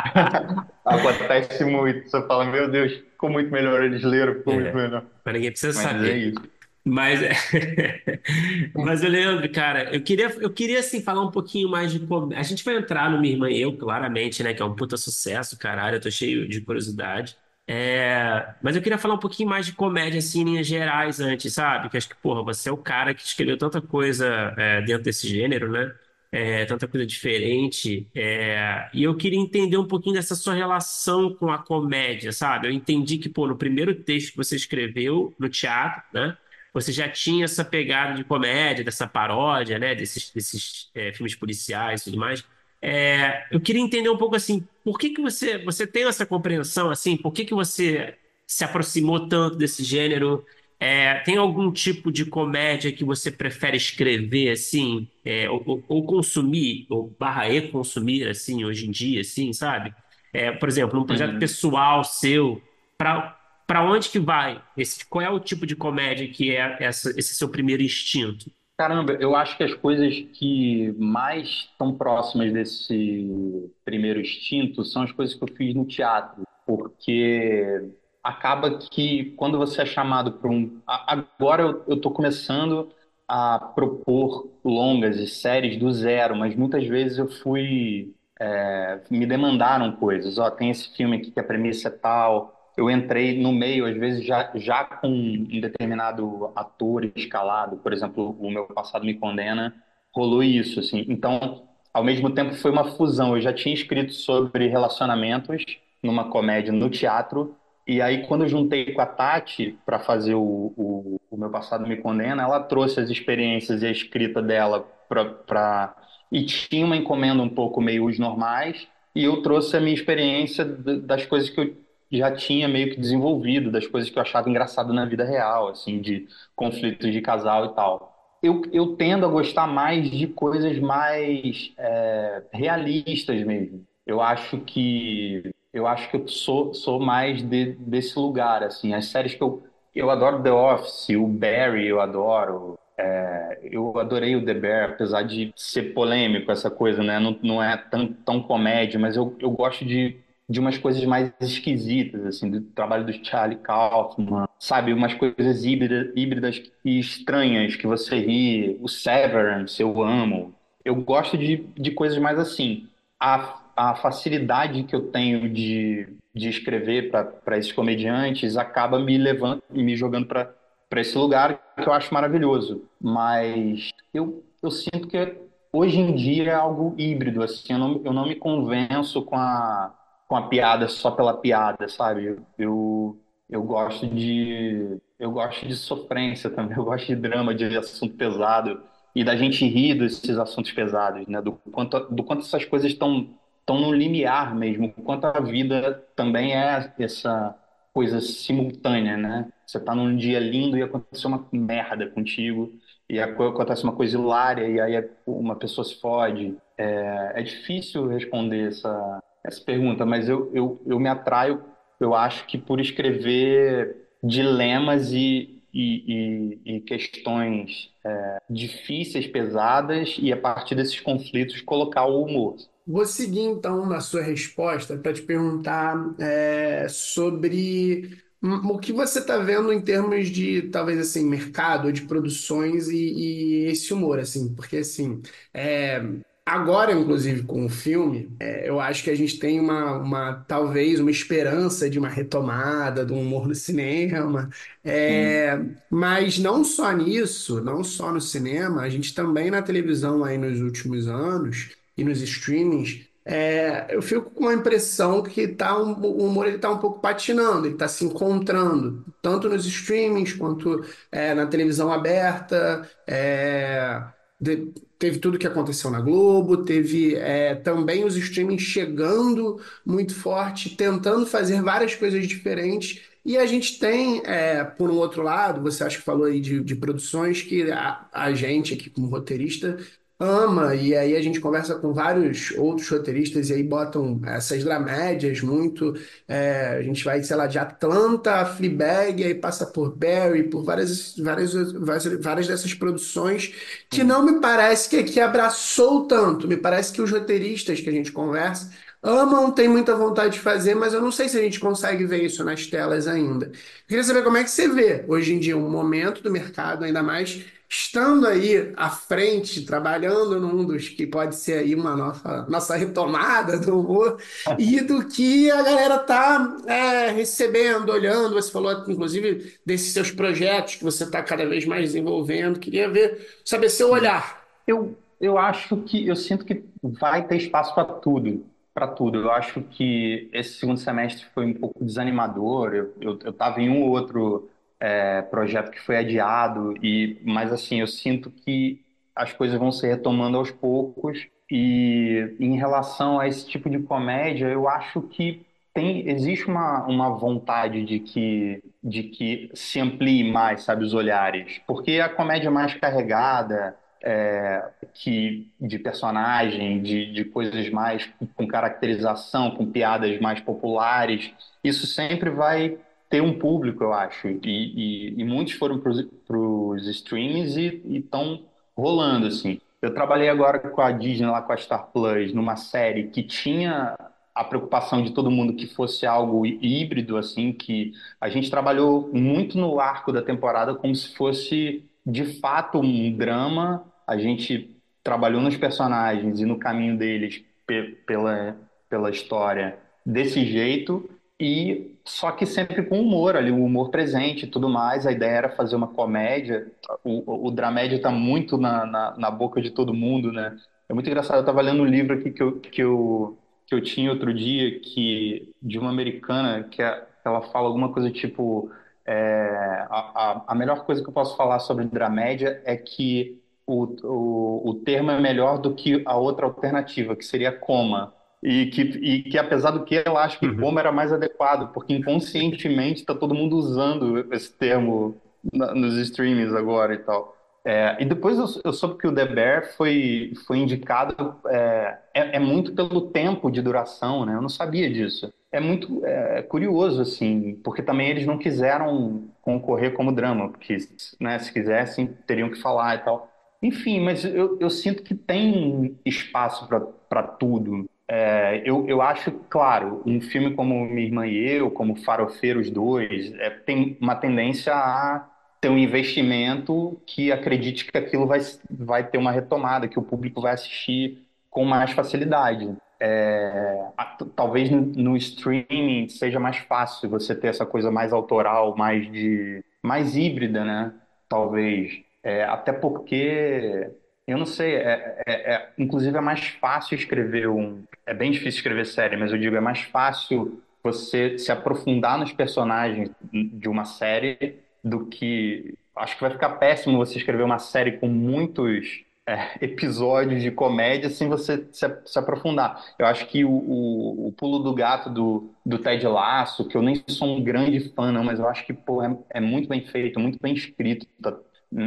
Acontece muito. Você fala, meu Deus, ficou muito melhor eles leram, ficou muito É, melhor. mas ninguém precisa Mas é saber. isso. Mas, mas Leandro, cara, eu queria, eu queria assim, falar um pouquinho mais de comédia. A gente vai entrar no Minha Irmã e Eu, claramente, né? Que é um puta sucesso, caralho. Eu tô cheio de curiosidade. É, mas eu queria falar um pouquinho mais de comédia, assim, em linhas gerais antes, sabe? Que acho que, porra, você é o cara que escreveu tanta coisa é, dentro desse gênero, né? É, tanta coisa diferente. É, e eu queria entender um pouquinho dessa sua relação com a comédia, sabe? Eu entendi que, pô, no primeiro texto que você escreveu no teatro, né? Você já tinha essa pegada de comédia, dessa paródia, né? Desses, desses é, filmes policiais e tudo mais. É, eu queria entender um pouco assim, por que que você, você tem essa compreensão assim? Por que que você se aproximou tanto desse gênero? É, tem algum tipo de comédia que você prefere escrever assim, é, ou, ou- consumir, ou barra e consumir assim, hoje em dia, assim, sabe? É, por exemplo, um projeto Uhum. pessoal seu, para para onde que vai? Esse, qual é o tipo de comédia que é essa, esse seu primeiro instinto? Caramba, eu acho que as coisas que mais estão próximas desse primeiro instinto são as coisas que eu fiz no teatro, porque acaba que quando você é chamado para um. Agora eu estou começando a propor longas e séries do zero, mas muitas vezes eu fui. é, me demandaram coisas. Ó, tem esse filme aqui que a premissa é tal. Eu entrei no meio, às vezes, já, já com um determinado ator escalado, por exemplo, o meu passado me condena, rolou isso, assim. Então, ao mesmo tempo, foi uma fusão. Eu já tinha escrito sobre relacionamentos numa comédia no teatro, e aí, quando eu juntei com a Tati para fazer o, o, o meu passado me condena, ela trouxe as experiências e a escrita dela para. E tinha uma encomenda um pouco meio os normais, e eu trouxe a minha experiência das coisas que eu já tinha meio que desenvolvido, das coisas que eu achava engraçado na vida real, assim, de conflitos de casal e tal. Eu, eu tendo a gostar mais de coisas mais é, realistas mesmo. Eu acho que eu acho que eu sou, sou mais de, desse lugar, assim. As séries que eu eu adoro The Office, o Barry eu adoro. É, eu adorei o The Bear, apesar de ser polêmico essa coisa, né? Não, não é tão, tão comédia, mas eu, eu gosto de de umas coisas mais esquisitas, assim, do trabalho do Charlie Kaufman, sabe? Umas coisas híbridas, híbridas e estranhas que você ri. O Severance, eu amo. Eu gosto de, de coisas mais assim. A, a facilidade que eu tenho de, de escrever para esses comediantes acaba me levando, me jogando para esse lugar que eu acho maravilhoso. Mas eu, eu sinto que hoje em dia é algo híbrido, assim, eu não, eu não me convenço com a com a piada só pela piada, sabe? Eu, eu gosto de eu gosto de sofrência também, eu gosto de drama, de assunto pesado e da gente rir desses assuntos pesados, né? Do quanto do quanto essas coisas estão estão no limiar mesmo, quanto a vida também é essa coisa simultânea, né? Você tá num dia lindo e aconteceu uma merda contigo e acontece uma coisa hilária e aí uma pessoa se fode. É, é difícil responder essa essa pergunta, mas eu, eu, eu me atraio, eu acho que por escrever dilemas e, e, e, e questões é, difíceis, pesadas, e a partir desses conflitos colocar o humor. Vou seguir então na sua resposta para te perguntar é, sobre o que você está vendo em termos de talvez assim mercado de produções e, e esse humor assim, porque assim é, agora inclusive com o filme é, eu acho que a gente tem uma, uma talvez uma esperança de uma retomada do humor no cinema, é, mas não só nisso, não só no cinema, a gente também na televisão aí nos últimos anos e nos streamings, é, eu fico com a impressão que tá um- o humor ele tá um pouco patinando, ele está se encontrando, tanto nos streamings quanto é, na televisão aberta. é, de- teve tudo que aconteceu na Globo, teve é, também os streamings chegando muito forte, tentando fazer várias coisas diferentes. E a gente tem, é, por um outro lado, você acha que falou aí de, de produções que a, a gente aqui como roteirista ama, e aí a gente conversa com vários outros roteiristas e aí botam essas dramédias muito. é, a gente vai, sei lá, de Atlanta a Fleabag, aí passa por Barry, por várias, várias, várias, várias dessas produções que não me parece que aqui abraçou tanto. Me parece que os roteiristas que a gente conversa amam, têm muita vontade de fazer, mas eu não sei se a gente consegue ver isso nas telas ainda. Eu queria saber como é que você vê hoje em dia um momento do mercado, ainda mais estando aí à frente, trabalhando num dos que pode ser aí uma nossa, nossa retomada do humor, e do que a galera tá é, recebendo, olhando. Você falou, inclusive, desses seus projetos que você está cada vez mais desenvolvendo. Queria ver, saber seu olhar. Eu, eu acho que, eu sinto que vai ter espaço para tudo, para tudo. Eu acho que esse segundo semestre foi um pouco desanimador. Eu, eu, eu tava em um ou outro é, projeto que foi adiado, e, mas assim, eu sinto que as coisas vão se retomando aos poucos. E em relação a esse tipo de comédia, eu acho que tem, existe uma, uma vontade de que, de que se amplie mais, sabe, os olhares. Porque a comédia mais carregada é, que de personagem, de, de coisas mais com caracterização, com piadas mais populares, isso sempre vai ter um público, eu acho. E, e, e muitos foram para os streams e estão rolando, assim. Eu trabalhei agora com a Disney, lá com a Star Plus, numa série que tinha a preocupação de todo mundo que fosse algo híbrido, assim, que a gente trabalhou muito no arco da temporada como se fosse de fato um drama. A gente trabalhou nos personagens e no caminho deles pe- pela, pela história desse jeito, e só que sempre com humor ali, o humor presente e tudo mais. A ideia era fazer uma comédia. O, o, o dramédia está muito na, na, na boca de todo mundo, né? É muito engraçado. Eu estava lendo um livro aqui que eu, que eu, que eu tinha outro dia, que de uma americana, que é- ela fala alguma coisa tipo. É, a, a, a melhor coisa que eu posso falar sobre dramédia é que o, o, o termo é melhor do que a outra alternativa, que seria coma. E que, e que apesar do que ela acha que Uhum. coma era mais adequado, porque inconscientemente está todo mundo usando esse termo na- nos streamings agora e tal. É, e depois eu, eu soube que o The Bear foi, foi indicado, é, é, é muito pelo tempo de duração, né? Eu não sabia disso. É muito é, curioso, assim, porque também eles não quiseram concorrer como drama, porque, né, se quisessem, teriam que falar e tal. Enfim, mas eu, eu sinto que tem espaço para tudo. É, eu, eu acho, claro, um filme como Minha Irmã e Eu, como Farofeiros 2, é, tem uma tendência a ter um investimento que acredite que aquilo vai, vai ter uma retomada, que o público vai assistir com mais facilidade. É, talvez no, no streaming seja mais fácil você ter essa coisa mais autoral, mais de, mais híbrida, né? Talvez. É, até porque, eu não sei, é, é- é- inclusive é mais fácil escrever um. É bem difícil escrever série, mas eu digo, é mais fácil você se aprofundar nos personagens de uma série do que. Acho que vai ficar péssimo você escrever uma série com muitos é, episódios de comédia sem você se, se aprofundar. Eu acho que o, o, o pulo do gato do, do Ted Lasso, que eu nem sou um grande fã, não, mas eu acho que pô, é, é muito bem feito, muito bem escrito, tá-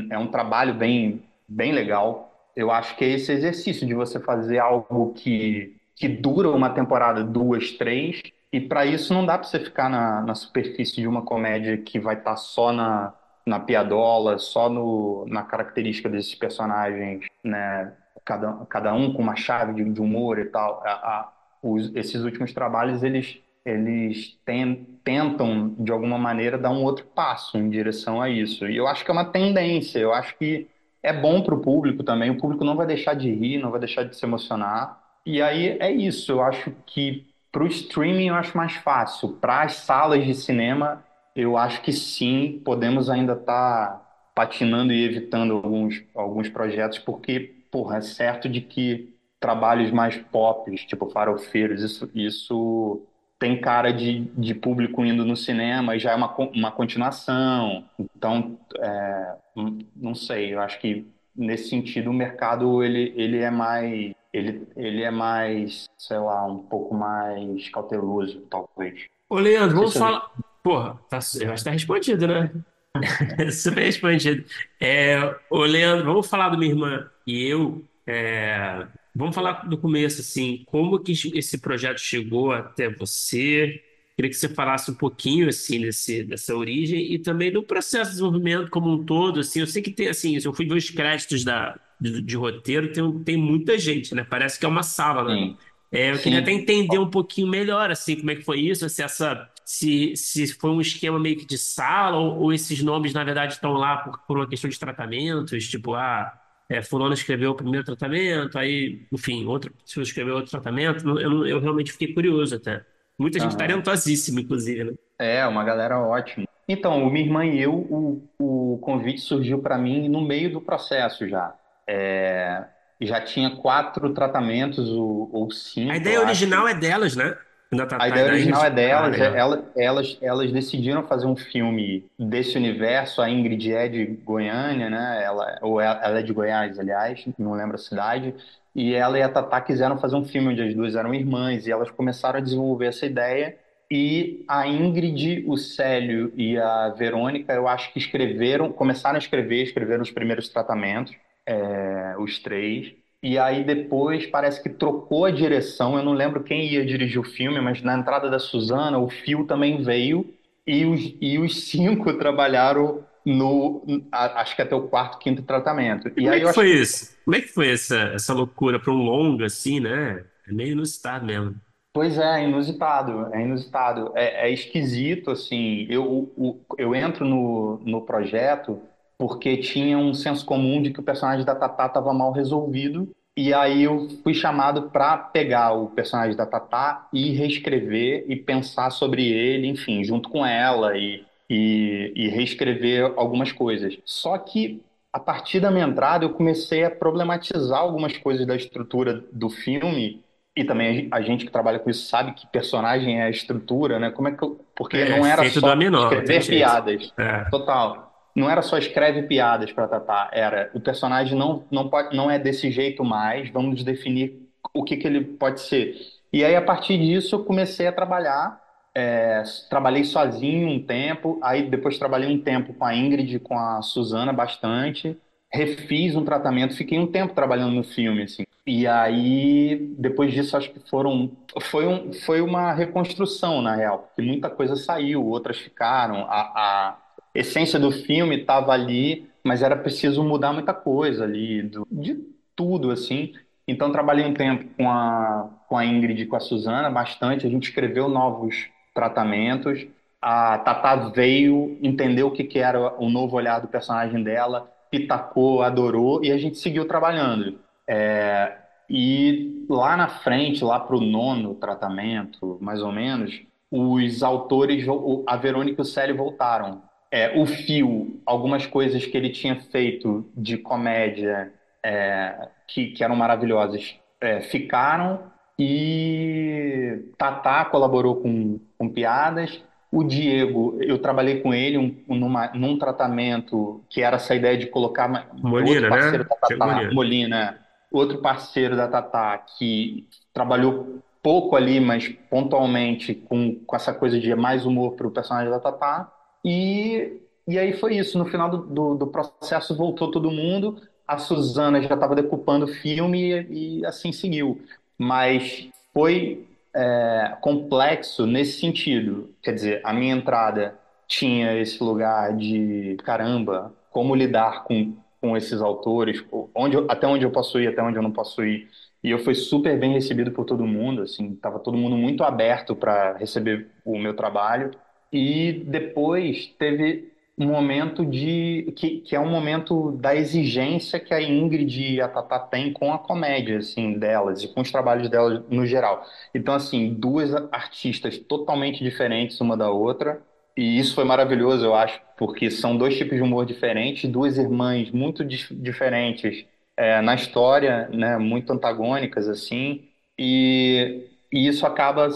é um trabalho bem, bem legal. Eu acho que é esse exercício de você fazer algo que, que dura uma temporada, duas, três, e para isso não dá para você ficar na, na superfície de uma comédia que vai estar só na, na piadola, só no, na característica desses personagens, né? Cada, cada um com uma chave de, de humor e tal. A, a- os- esses últimos trabalhos, eles, eles ten- tentam, de alguma maneira, dar um outro passo em direção a isso. E eu acho que é uma tendência, eu acho que é bom para o público também. O público não vai deixar de rir, não vai deixar de se emocionar. E aí é isso, eu acho que para o streaming eu acho mais fácil. Para as salas de cinema, eu acho que sim, podemos ainda estar patinando e evitando alguns, alguns projetos, porque, porra, é certo de que trabalhos mais pop, tipo farofeiros, isso, isso tem cara de, de público indo no cinema e já é uma, uma continuação. Então, é, hum, não sei, eu acho que nesse sentido o mercado ele, ele é mais ele, ele é mais, sei lá, um pouco mais cauteloso, talvez. Ô, Leandro, vamos eu falar. Porra, tá, eu acho que tá respondido, né? Super respondido. É, ô, Leandro, vamos falar do Minha Irmã e Eu. É, vamos falar do começo, assim, como que esse projeto chegou até você? Queria que você falasse um pouquinho, assim, desse, dessa origem e também do processo de desenvolvimento como um todo, assim. Eu sei que tem, assim, eu fui ver os créditos da, de, de roteiro, tem, tem muita gente, né? Parece que é uma sala, né? Sim, É, eu queria até sim. entender um pouquinho melhor, assim, como é que foi isso, se essa, se, se foi um esquema meio que de sala ou, ou esses nomes, na verdade, estão lá por, por uma questão de tratamentos, tipo, ah, é, fulano escreveu o primeiro tratamento, aí, enfim, outra pessoa escreveu outro tratamento, eu, eu realmente fiquei curioso até. Muita gente Aham. talentosíssima, inclusive, né? É, uma galera ótima. Então, minha irmã e eu, o, o convite surgiu para mim no meio do processo já. É, já tinha quatro tratamentos, ou, ou A cinco, ideia eu acho. original é delas, né? Da A Tatá e ideia original é delas, é- legal. ela- elas, elas decidiram fazer um filme desse universo. A Ingrid é de Goiânia, né? Ela, ou é- ela é de Goiás, aliás, não lembro a cidade. E ela e a Tatá quiseram fazer um filme onde as duas eram irmãs, e elas começaram a desenvolver essa ideia. E a Ingrid, o Célio e a Verônica, eu acho que escreveram, começaram a escrever, escreveram os primeiros tratamentos, é, os três. E aí depois parece que trocou a direção. Eu não lembro quem ia dirigir o filme, mas na entrada da Suzana, o Fio também veio e os, e os cinco trabalharam no, acho que até o quarto, quinto tratamento. E E como é aí que eu foi que isso? Como é que foi essa, essa loucura para um longa, assim, né? É meio inusitado mesmo. Pois é, é inusitado, é inusitado, é, é esquisito, assim, eu, o- eu entro no, no projeto porque tinha um senso comum de que o personagem da Tatá estava mal resolvido, e aí eu fui chamado para pegar o personagem da Tatá e reescrever e pensar sobre ele, enfim, junto com ela, e, e, e reescrever algumas coisas. Só que a partir da minha entrada eu comecei a problematizar algumas coisas da estrutura do filme e também a gente que trabalha com isso sabe que personagem é a estrutura, né? Como é que eu... Porque É, não era efeito só tem escrever piadas, É. total. Não era só escreve piadas para tratar, era o personagem não, não pode, não é desse jeito mais, vamos definir o que que ele pode ser. E aí a partir disso eu comecei a trabalhar, é, trabalhei sozinho um tempo, aí depois trabalhei um tempo com a Ingrid, com a Suzana bastante, refiz um tratamento, fiquei um tempo trabalhando no filme, assim. E aí, depois disso, acho que foram. Foi, um, foi uma reconstrução, na real, porque muita coisa saiu, outras ficaram. A, a essência do filme estava ali, mas era preciso mudar muita coisa ali, do- de tudo, assim. Então, trabalhei um tempo com a, com a Ingrid e com a Suzana, bastante. A gente escreveu novos tratamentos. A Tatá veio, entendeu o que, que era o novo olhar do personagem dela, pitacou, adorou, e a gente seguiu trabalhando. É, e lá na frente, lá para o nono tratamento, mais ou menos, os autores, a Verônica e o Célio voltaram. É, o Fio, algumas coisas que ele tinha feito de comédia é, que, que eram maravilhosas, é, ficaram. E Tatá colaborou com, com piadas. O Diego, eu trabalhei com ele um, numa, num tratamento que era essa ideia de colocar Molina, parceiro né? Tatá, Molina. Molina, outro parceiro da Tatá que trabalhou pouco ali, mas pontualmente com, com essa coisa de mais humor para o personagem da Tatá. E, e aí foi isso. No final do, do, do processo voltou todo mundo. A Suzana já estava decupando o filme e, e assim seguiu. Mas foi é, complexo nesse sentido. Quer dizer, a minha entrada tinha esse lugar de caramba, como lidar com, com esses autores, onde até onde eu posso ir, até onde eu não posso ir. E eu fui super bem recebido por todo mundo, assim, tava todo mundo muito aberto para receber o meu trabalho. E depois teve um momento de que, que é um momento da exigência que a Ingrid e a Tatá têm com a comédia assim delas e com os trabalhos delas no geral. Então assim, duas artistas totalmente diferentes uma da outra, e isso foi maravilhoso, eu acho, porque são dois tipos de humor diferentes, duas irmãs muito dif- diferentes é, na história, né, muito antagônicas assim, e, e isso acaba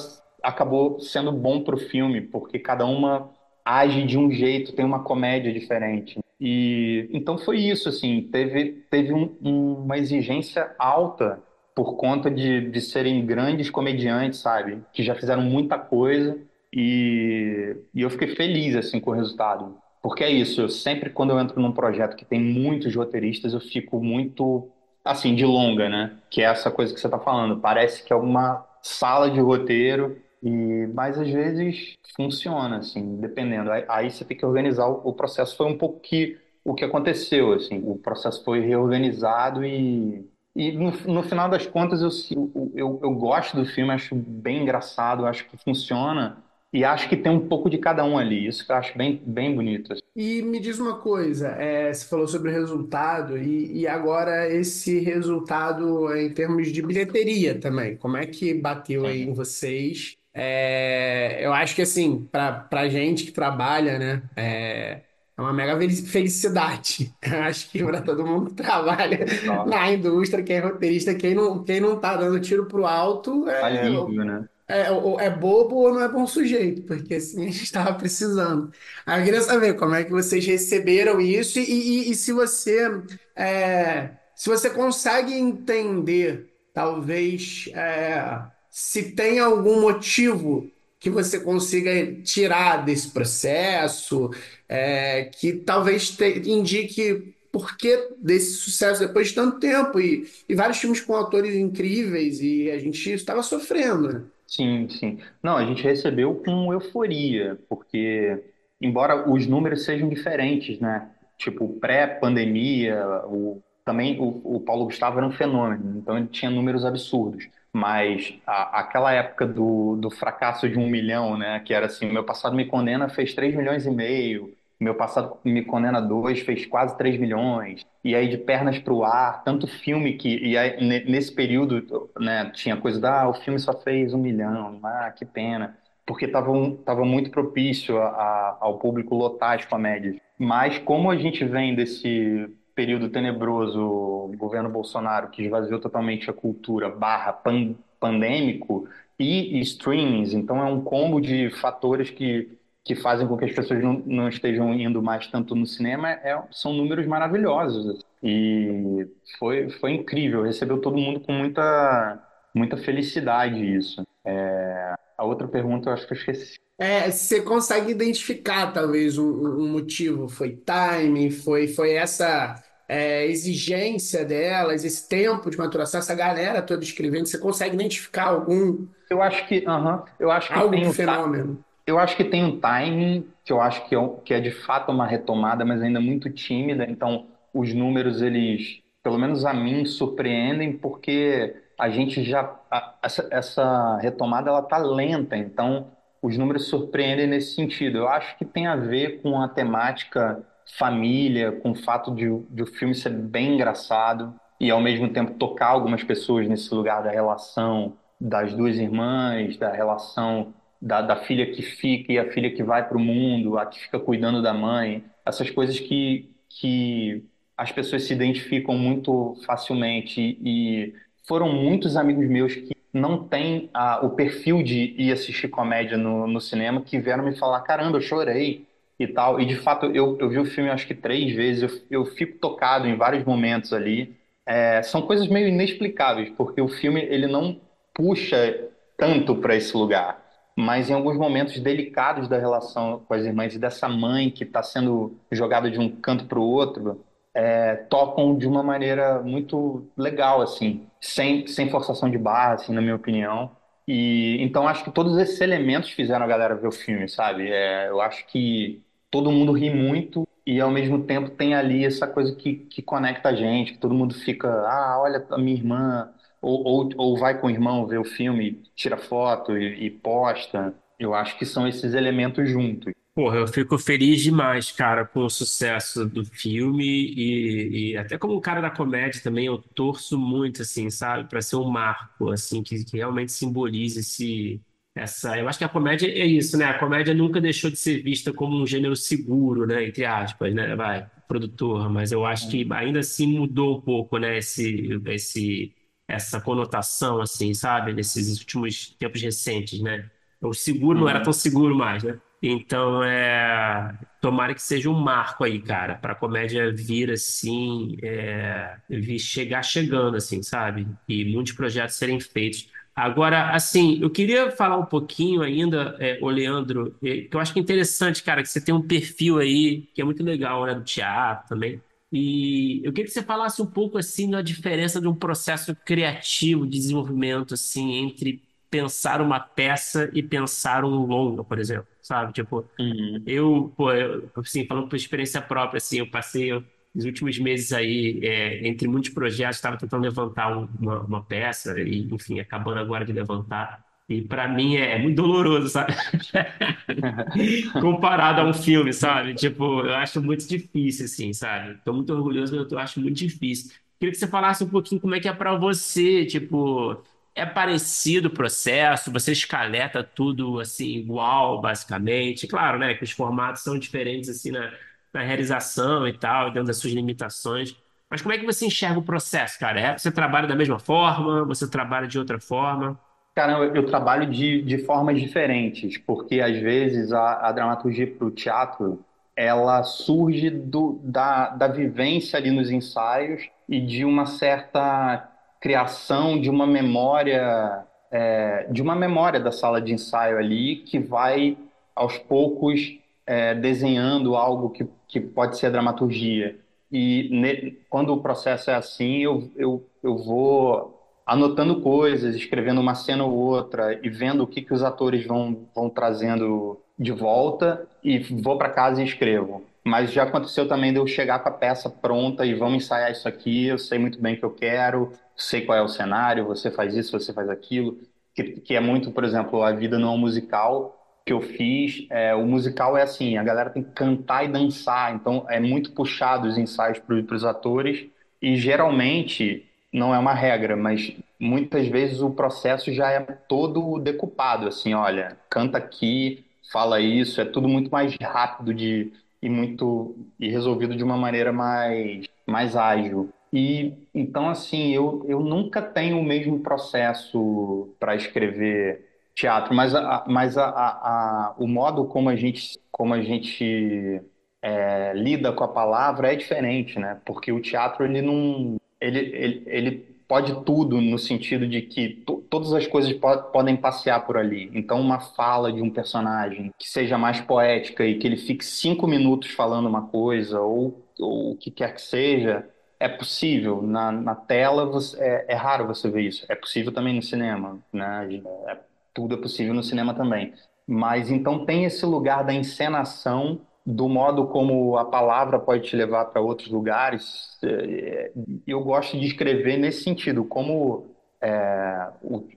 acabou sendo bom para o filme, porque cada uma age de um jeito, tem uma comédia diferente. E então foi isso, assim, teve, teve um- uma exigência alta por conta de, de serem grandes comediantes, sabe? Que já fizeram muita coisa e, e eu fiquei feliz, assim, com o resultado. Porque é isso, eu sempre, quando eu entro num projeto que tem muitos roteiristas, eu fico muito assim, de longa, né? Que é essa coisa que você tá falando. Parece que é uma sala de roteiro, e mas às vezes funciona, assim, dependendo. Aí, aí você tem que organizar o, o processo. Foi um pouco que o que aconteceu, assim. O processo foi reorganizado e e no, no final das contas, eu, eu, eu gosto do filme, acho bem engraçado, acho que funciona. E acho que tem um pouco de cada um ali. Isso que eu acho bem, bem bonito. assim. E me diz uma coisa, é, você falou sobre o resultado, e, e agora esse resultado em termos de bilheteria também. Como é que bateu aí em vocês? É, eu acho que assim, para para gente que trabalha, né? É, é uma mega fel- felicidade. Eu acho que para todo mundo que trabalha Nossa, na indústria, quem é roteirista, quem não, quem não tá dando tiro pro alto, é, alívio, né? é, ou é bobo ou não é bom sujeito, porque assim a gente estava precisando. Aí eu queria saber como é que vocês receberam isso e, e- e se você é, se você consegue entender, talvez, é, se tem algum motivo que você consiga tirar desse processo, é, que talvez te- indique por que desse sucesso depois de tanto tempo e, e vários filmes com autores incríveis e a gente estava sofrendo, né? Sim, sim. Não, a gente recebeu com euforia, porque, embora os números sejam diferentes, né? Tipo, pré-pandemia, o, também o, o Paulo Gustavo era um fenômeno, então ele tinha números absurdos. Mas a- aquela época do, do fracasso de um milhão, né? Que era assim, meu passado me condena fez 3 milhões e meio, meu passado me condena 2 fez quase 3 milhões. E aí de pernas para o ar, tanto filme que e aí, ne- nesse período, né, tinha coisa da, ah, o filme só fez um milhão, ah, que pena, porque estava tava muito propício a- a- ao público lotar as comédias. Mas como a gente vem desse período tenebroso, governo Bolsonaro, que esvaziou totalmente a cultura, barra pan- pandêmico, e streamings, então é um combo de fatores que, que fazem com que as pessoas não, não estejam indo mais tanto no cinema, é- são números maravilhosos. E foi, foi incrível, recebeu todo mundo com muita, muita felicidade isso. É, a outra pergunta eu acho que eu esqueci. É, você consegue identificar talvez um- um motivo? Foi timing, foi, foi essa é, exigência delas, esse tempo de maturação, essa galera toda escrevendo, você consegue identificar algum, Eu acho que, aham, eu acho que algo tem ti- fenômeno? eu acho que tem um timing que eu acho que é, um- que é de fato uma retomada, mas ainda muito tímida. Então, os números eles, pelo menos a mim, surpreendem porque a gente já a- essa, essa retomada ela tá lenta. Então, os números surpreendem nesse sentido. Eu acho que tem a ver com a temática família, com o fato de, de o filme ser bem engraçado e ao mesmo tempo tocar algumas pessoas nesse lugar da relação das duas irmãs, da relação da, da filha que fica e a filha que vai para o mundo, a que fica cuidando da mãe, essas coisas que, que as pessoas se identificam muito facilmente e foram muitos amigos meus que não têm ah, o perfil de ir assistir comédia no, no cinema que vieram me falar, caramba, eu chorei e tal, e de fato eu, eu vi o filme acho que três vezes, eu, eu fico tocado em vários momentos ali, É, são coisas meio inexplicáveis, porque o filme ele não puxa tanto para esse lugar. Mas em alguns momentos delicados da relação com as irmãs e dessa mãe que está sendo jogada de um canto para o outro, é, tocam de uma maneira muito legal, assim, sem, sem forçação de barra, assim, na minha opinião. E então acho que todos esses elementos fizeram a galera ver o filme, sabe? É, eu acho que todo mundo ri muito e ao mesmo tempo tem ali essa coisa que, que conecta a gente, que todo mundo fica, ah, olha a minha irmã. Ou, ou, ou vai com o irmão ver o filme, tira foto e, e posta. Eu acho que são esses elementos juntos. Porra, eu fico feliz demais, cara, com o sucesso do filme e, e até como um cara da comédia também, eu torço muito, assim, sabe, para ser um marco, assim, que, que realmente simbolize esse, essa. Eu acho que a comédia é isso, né? A comédia nunca deixou de ser vista como um gênero seguro, né? Entre aspas, né? Vai, produtor, mas eu acho que ainda assim mudou um pouco, né? Esse, esse, essa conotação, assim, sabe? Nesses últimos tempos recentes, né? O seguro não era tão Uhum. seguro mais, né? Então, é... tomara que seja um marco aí, cara, para a comédia vir assim, é... vir chegar chegando, assim, sabe? E muitos projetos serem feitos. Agora, assim, eu queria falar um pouquinho ainda, é, ô Leandro, é, que eu acho que é interessante, cara, que você tem um perfil aí que é muito legal, né, do teatro também. E eu queria que você falasse um pouco assim da diferença de um processo criativo de desenvolvimento assim entre pensar uma peça e pensar um longa, por exemplo, sabe? Tipo, Uhum. eu, pô, eu, assim, falando por experiência própria, assim, eu passei os últimos meses aí, é, entre muitos projetos, estava tentando levantar um- uma, uma peça e, enfim, acabando agora de levantar. E para mim é, é muito doloroso, sabe? Comparado a um filme, sabe? Tipo, eu acho muito difícil, assim, sabe? Tô muito orgulhoso, mas eu acho muito difícil. Queria que você falasse um pouquinho como é que é para você, tipo, é parecido o processo, você escaleta tudo assim igual, basicamente. Claro, né, que os formatos são diferentes assim na, na realização e tal, dentro das suas limitações. Mas como é que você enxerga o processo, cara? É, você trabalha da mesma forma? Você trabalha de outra forma? Cara, eu, eu trabalho de, de formas diferentes, porque às vezes a, a dramaturgia para o teatro ela surge do, da, da vivência ali nos ensaios e de uma certa criação de uma memória, é, de uma memória da sala de ensaio ali que vai aos poucos é, desenhando algo que, que pode ser a dramaturgia. E ne- quando o processo é assim, eu, eu, eu vou anotando coisas, escrevendo uma cena ou outra e vendo o que, que os atores vão, vão trazendo de volta e vou para casa e escrevo. Mas já aconteceu também de eu chegar com a peça pronta e vamos ensaiar isso aqui, eu sei muito bem o que eu quero, sei qual é o cenário, você faz isso, você faz aquilo, que, que é muito, por exemplo, A Vida Não é um Musical, que eu fiz. É, o musical é assim, a galera tem que cantar e dançar, então é muito puxado os ensaios para os atores e geralmente não é uma regra, mas muitas vezes o processo já é todo decupado, assim, olha, canta aqui, fala isso, é tudo muito mais rápido de, e muito e resolvido de uma maneira mais, mais ágil. E então, assim, eu, eu nunca tenho o mesmo processo para escrever teatro, mas, a, mas a, a, o modo como a gente, como a gente é, lida com a palavra é diferente, né? Porque o teatro ele não ele, ele, ele pode tudo no sentido de que to- todas as coisas po- podem passear por ali. Então, uma fala de um personagem que seja mais poética e que ele fique cinco minutos falando uma coisa ou, ou o que quer que seja, é possível. Na, na tela você- é, é raro você ver isso. É possível também no cinema, né? É- tudo é possível no cinema também. Mas então tem esse lugar da encenação do modo como a palavra pode te levar para outros lugares, é, eu gosto de escrever nesse sentido, como é,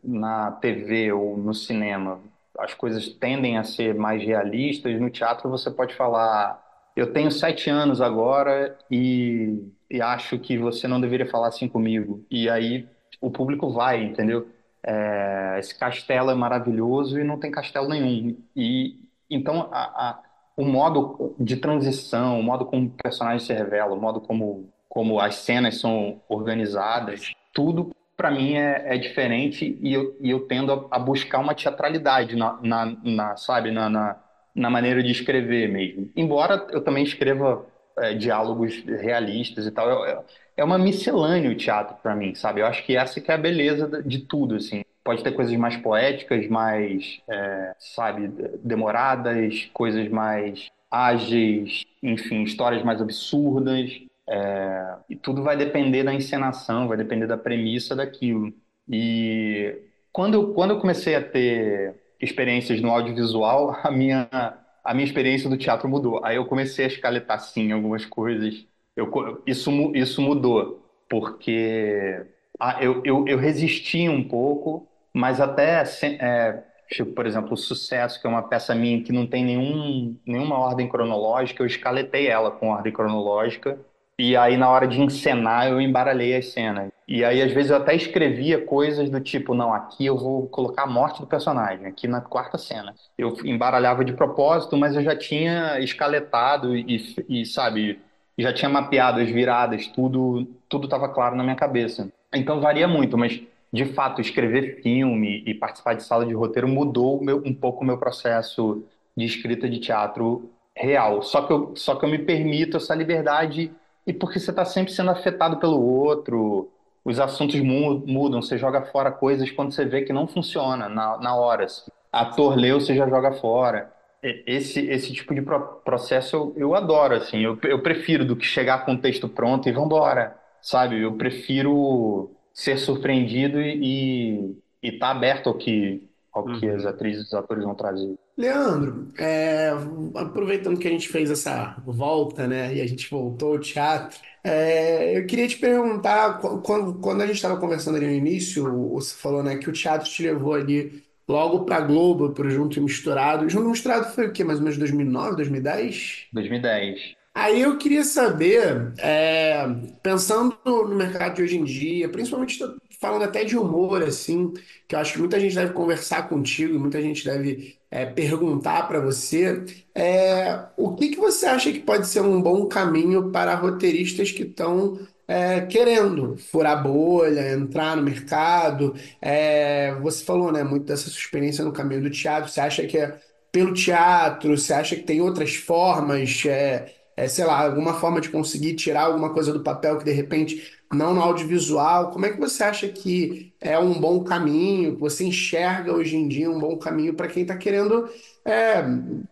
na TV ou no cinema as coisas tendem a ser mais realistas, no teatro você pode falar, eu tenho sete anos agora e, e acho que você não deveria falar assim comigo. E aí o público vai, entendeu? É, esse castelo é maravilhoso e não tem castelo nenhum. E então a, a- o modo de transição, o modo como o personagem se revela, o modo como, como as cenas são organizadas, tudo para mim é, é diferente e eu, e eu tendo a, a buscar uma teatralidade na, na, na, sabe, na, na, na maneira de escrever mesmo. Embora eu também escreva é, diálogos realistas e tal, é, é uma miscelânea o teatro para mim, sabe? Eu acho que essa que é a beleza de tudo, assim. Pode ter coisas mais poéticas, mais, é, sabe, demoradas, coisas mais ágeis, enfim, histórias mais absurdas. É, e tudo vai depender da encenação, vai depender da premissa daquilo. E quando eu, quando eu comecei a ter experiências no audiovisual, a minha, a minha experiência do teatro mudou. Aí eu comecei a escaletar, sim, algumas coisas. Eu, isso, isso mudou, porque ah, eu, eu, eu resisti um pouco, mas até, é, tipo, por exemplo, o Sucesso, que é uma peça minha que não tem nenhum, nenhuma ordem cronológica, eu escaletei ela com ordem cronológica. E aí, na hora de encenar, eu embaralhei as cenas. E aí, às vezes, eu até escrevia coisas do tipo, não, aqui eu vou colocar a morte do personagem, aqui na quarta cena. Eu embaralhava de propósito, mas eu já tinha escaletado e, e sabe, já tinha mapeado as viradas, tudo, tudo estava claro na minha cabeça. Então varia muito, mas de fato, escrever filme e participar de sala de roteiro mudou meu- um pouco o meu processo de escrita de teatro real. Só que eu, só que eu me permito essa liberdade e porque você está sempre sendo afetado pelo outro, os assuntos mu- mudam, você joga fora coisas quando você vê que não funciona na, na hora. assim. Ator leu, você já joga fora. Esse, esse tipo de processo eu, eu adoro, assim. Eu, eu prefiro do que chegar com o texto pronto e vambora, sabe? Eu prefiro ser surpreendido e estar tá aberto ao que, ao que as uhum. atrizes e os atores vão trazer. Leandro, é, aproveitando que a gente fez essa volta, né, e a gente voltou ao teatro, é, eu queria te perguntar, quando, quando a gente estava conversando ali no início, você falou, né, que o teatro te levou ali logo para Globo, para o Junto e Misturado. Junto e Misturado foi o quê? Mais ou menos 2009, 2010? 2010. Aí eu queria saber, é, pensando no mercado de hoje em dia, principalmente falando até de humor, assim, que eu acho que muita gente deve conversar contigo, muita gente deve é, perguntar para você, é, o que que você acha que pode ser um bom caminho para roteiristas que estão é, querendo furar bolha, entrar no mercado? É, você falou, né, muito dessa sua experiência no caminho do teatro, você acha que é pelo teatro, você acha que tem outras formas, é, é, sei lá, alguma forma de conseguir tirar alguma coisa do papel que de repente não no audiovisual. Como é que você acha que é um bom caminho, que você enxerga hoje em dia um bom caminho para quem está querendo é,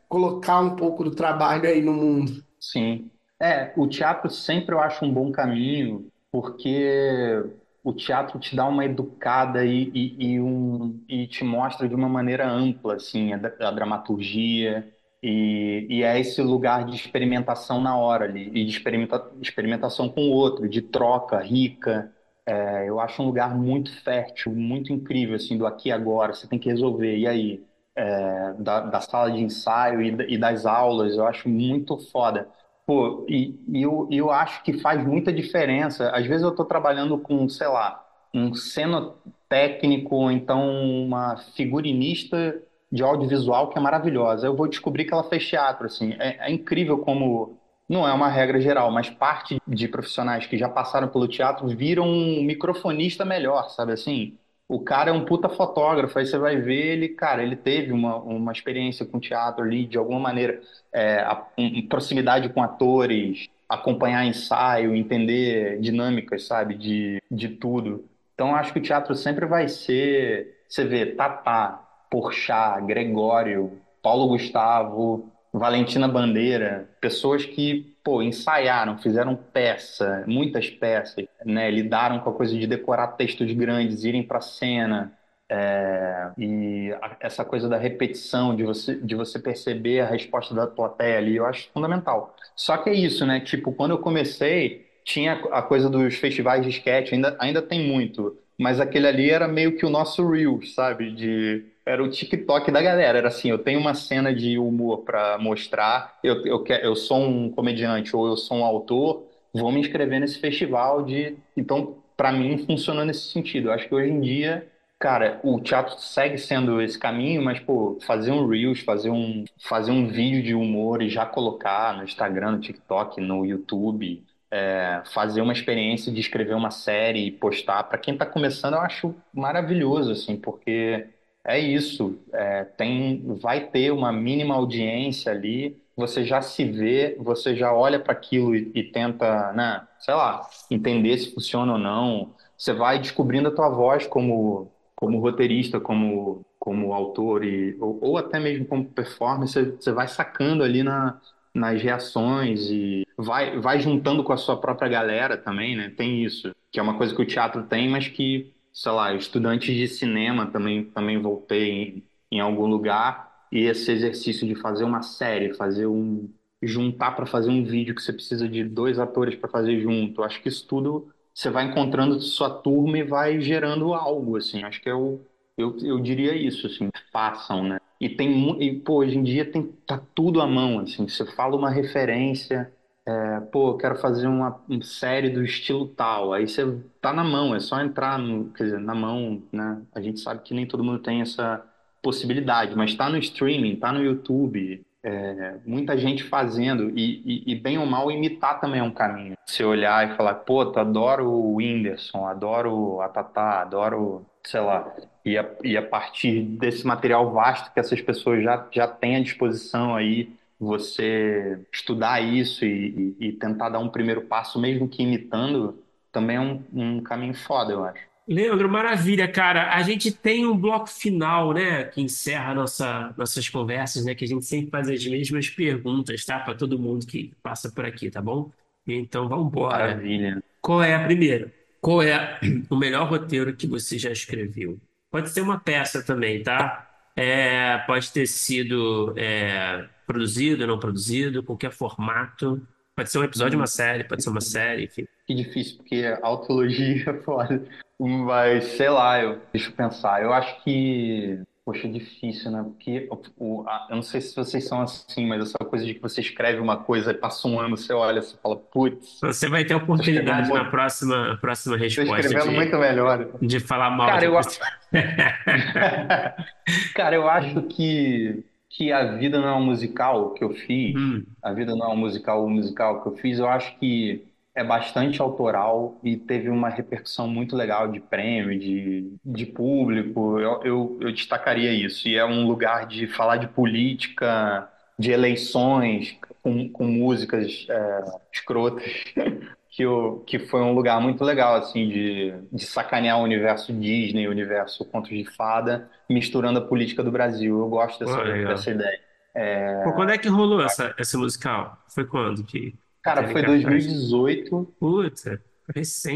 colocar um pouco do trabalho aí no mundo? Sim. É, o teatro sempre eu acho um bom caminho, porque o teatro te dá uma educada e, e, e, um, e te mostra de uma maneira ampla assim, a, a dramaturgia, e, e, é esse lugar de experimentação na hora ali, e de experimenta, experimentação com o outro, de troca rica. É, eu acho um lugar muito fértil, muito incrível, assim, do aqui e agora. Você tem que resolver, e aí? É, da, da, sala de ensaio e, e, das aulas, eu acho muito foda. Pô, e, e eu, eu acho que faz muita diferença. Às vezes eu estou trabalhando com, sei lá, um cenotécnico, ou então uma figurinista de audiovisual que é maravilhosa. Eu vou descobrir que ela fez teatro, assim. É, é, incrível como não é uma regra geral, mas parte de profissionais que já passaram pelo teatro viram um microfonista melhor, sabe assim? O cara é um puta fotógrafo, aí você vai ver ele, cara, ele teve uma, uma experiência com teatro ali, de alguma maneira, é, a, um, proximidade com atores, acompanhar ensaio, entender dinâmicas, sabe, de, de tudo. Então, acho que o teatro sempre vai ser, você vê, Tatá, Porchat, Gregório, Paulo Gustavo, Valentina Bandeira, pessoas que, pô, ensaiaram, fizeram peça, muitas peças, né? Lidaram com a coisa de decorar textos grandes, irem para cena, é, e a, essa coisa da repetição, de você, de você perceber a resposta da plateia ali, eu acho fundamental. Só que é isso, né? Tipo, quando eu comecei, tinha a coisa dos festivais de sketch, ainda, ainda tem muito, mas aquele ali era meio que o nosso Reels, sabe? De era o TikTok da galera. Era assim, eu tenho uma cena de humor para mostrar, eu, eu, eu sou um comediante ou eu sou um autor, vou me inscrever nesse festival de... Então, para mim, funcionou nesse sentido. Eu acho que hoje em dia, cara, o teatro segue sendo esse caminho, mas, pô, fazer um Reels, fazer um, fazer um vídeo de humor e já colocar no Instagram, no TikTok, no YouTube... É, fazer uma experiência de escrever uma série e postar para quem está começando eu acho maravilhoso assim porque é isso. É, tem, vai ter uma mínima audiência ali. Você já se vê, você já olha para aquilo e, e, tenta, né, sei lá, entender se funciona ou não. Você vai descobrindo a tua voz como como roteirista, como como autor e ou, ou até mesmo como performer. Você, você vai sacando ali na, nas reações e vai vai juntando com a sua própria galera também, né? Tem isso, que é uma coisa que o teatro tem, mas que sei lá, estudantes de cinema também, também voltei em, em algum lugar e esse exercício de fazer uma série, fazer um juntar para fazer um vídeo que você precisa de dois atores para fazer junto. Acho que isso tudo você vai encontrando sua turma e vai gerando algo assim. Acho que eu eu, eu diria isso assim, façam, né? E tem e, pô, hoje em dia tem tá tudo à mão assim. Você fala uma referência é, pô, quero fazer uma, uma, série do estilo tal. Aí você tá na mão, é só entrar no, quer dizer, na mão, né? A gente sabe que nem todo mundo tem essa possibilidade, mas tá no streaming, tá no YouTube, é, muita gente fazendo e, e, e, bem ou mal imitar também é um caminho. Você olhar e falar, pô, adoro o Whindersson, adoro a Tatá, adoro, sei lá, e a, e a partir desse material vasto que essas pessoas já, já têm à disposição aí, você estudar isso e, e, e, tentar dar um primeiro passo, mesmo que imitando, também é um, um caminho foda, eu acho. Leandro, maravilha, cara. A gente tem um bloco final, né, que encerra nossa, nossas conversas, né, que a gente sempre faz as mesmas perguntas, tá, para todo mundo que passa por aqui, tá bom? Então, vamos embora. Maravilha. Qual é a primeira? Qual é o melhor roteiro que você já escreveu? Pode ser uma peça também, tá? É, pode ter sido é, produzido, não produzido, qualquer formato. Pode ser um episódio, uma série, pode ser uma série, enfim. Que difícil, porque a autologia é foda. Mas, sei lá, eu, deixa eu pensar. Eu acho que, poxa, é difícil, né? Porque o, a- eu não sei se vocês são assim, mas essa coisa de que você escreve uma coisa e passa um ano, você olha, você fala, putz, Você vai ter oportunidade na próxima, próxima tô resposta escrevendo de, muito melhor. de falar mal Cara, de eu, você. Cara, eu acho que, que a vida não é um musical que eu fiz, Hum, a vida não é um musical, o musical que eu fiz, eu acho que é bastante autoral e teve uma repercussão muito legal de prêmio, de, de público. Eu, eu, eu destacaria isso. E é um lugar de falar de política, de eleições, com, com músicas é, escrotas. Que, eu, que foi um lugar muito legal, assim, de, de sacanear o universo Disney, o universo Contos de Fada, misturando a política do Brasil. Eu gosto dessa, dessa ideia. É, Pô, quando é que rolou essa, esse musical? Foi quando que Cara, foi cartaz? 2018, Puta,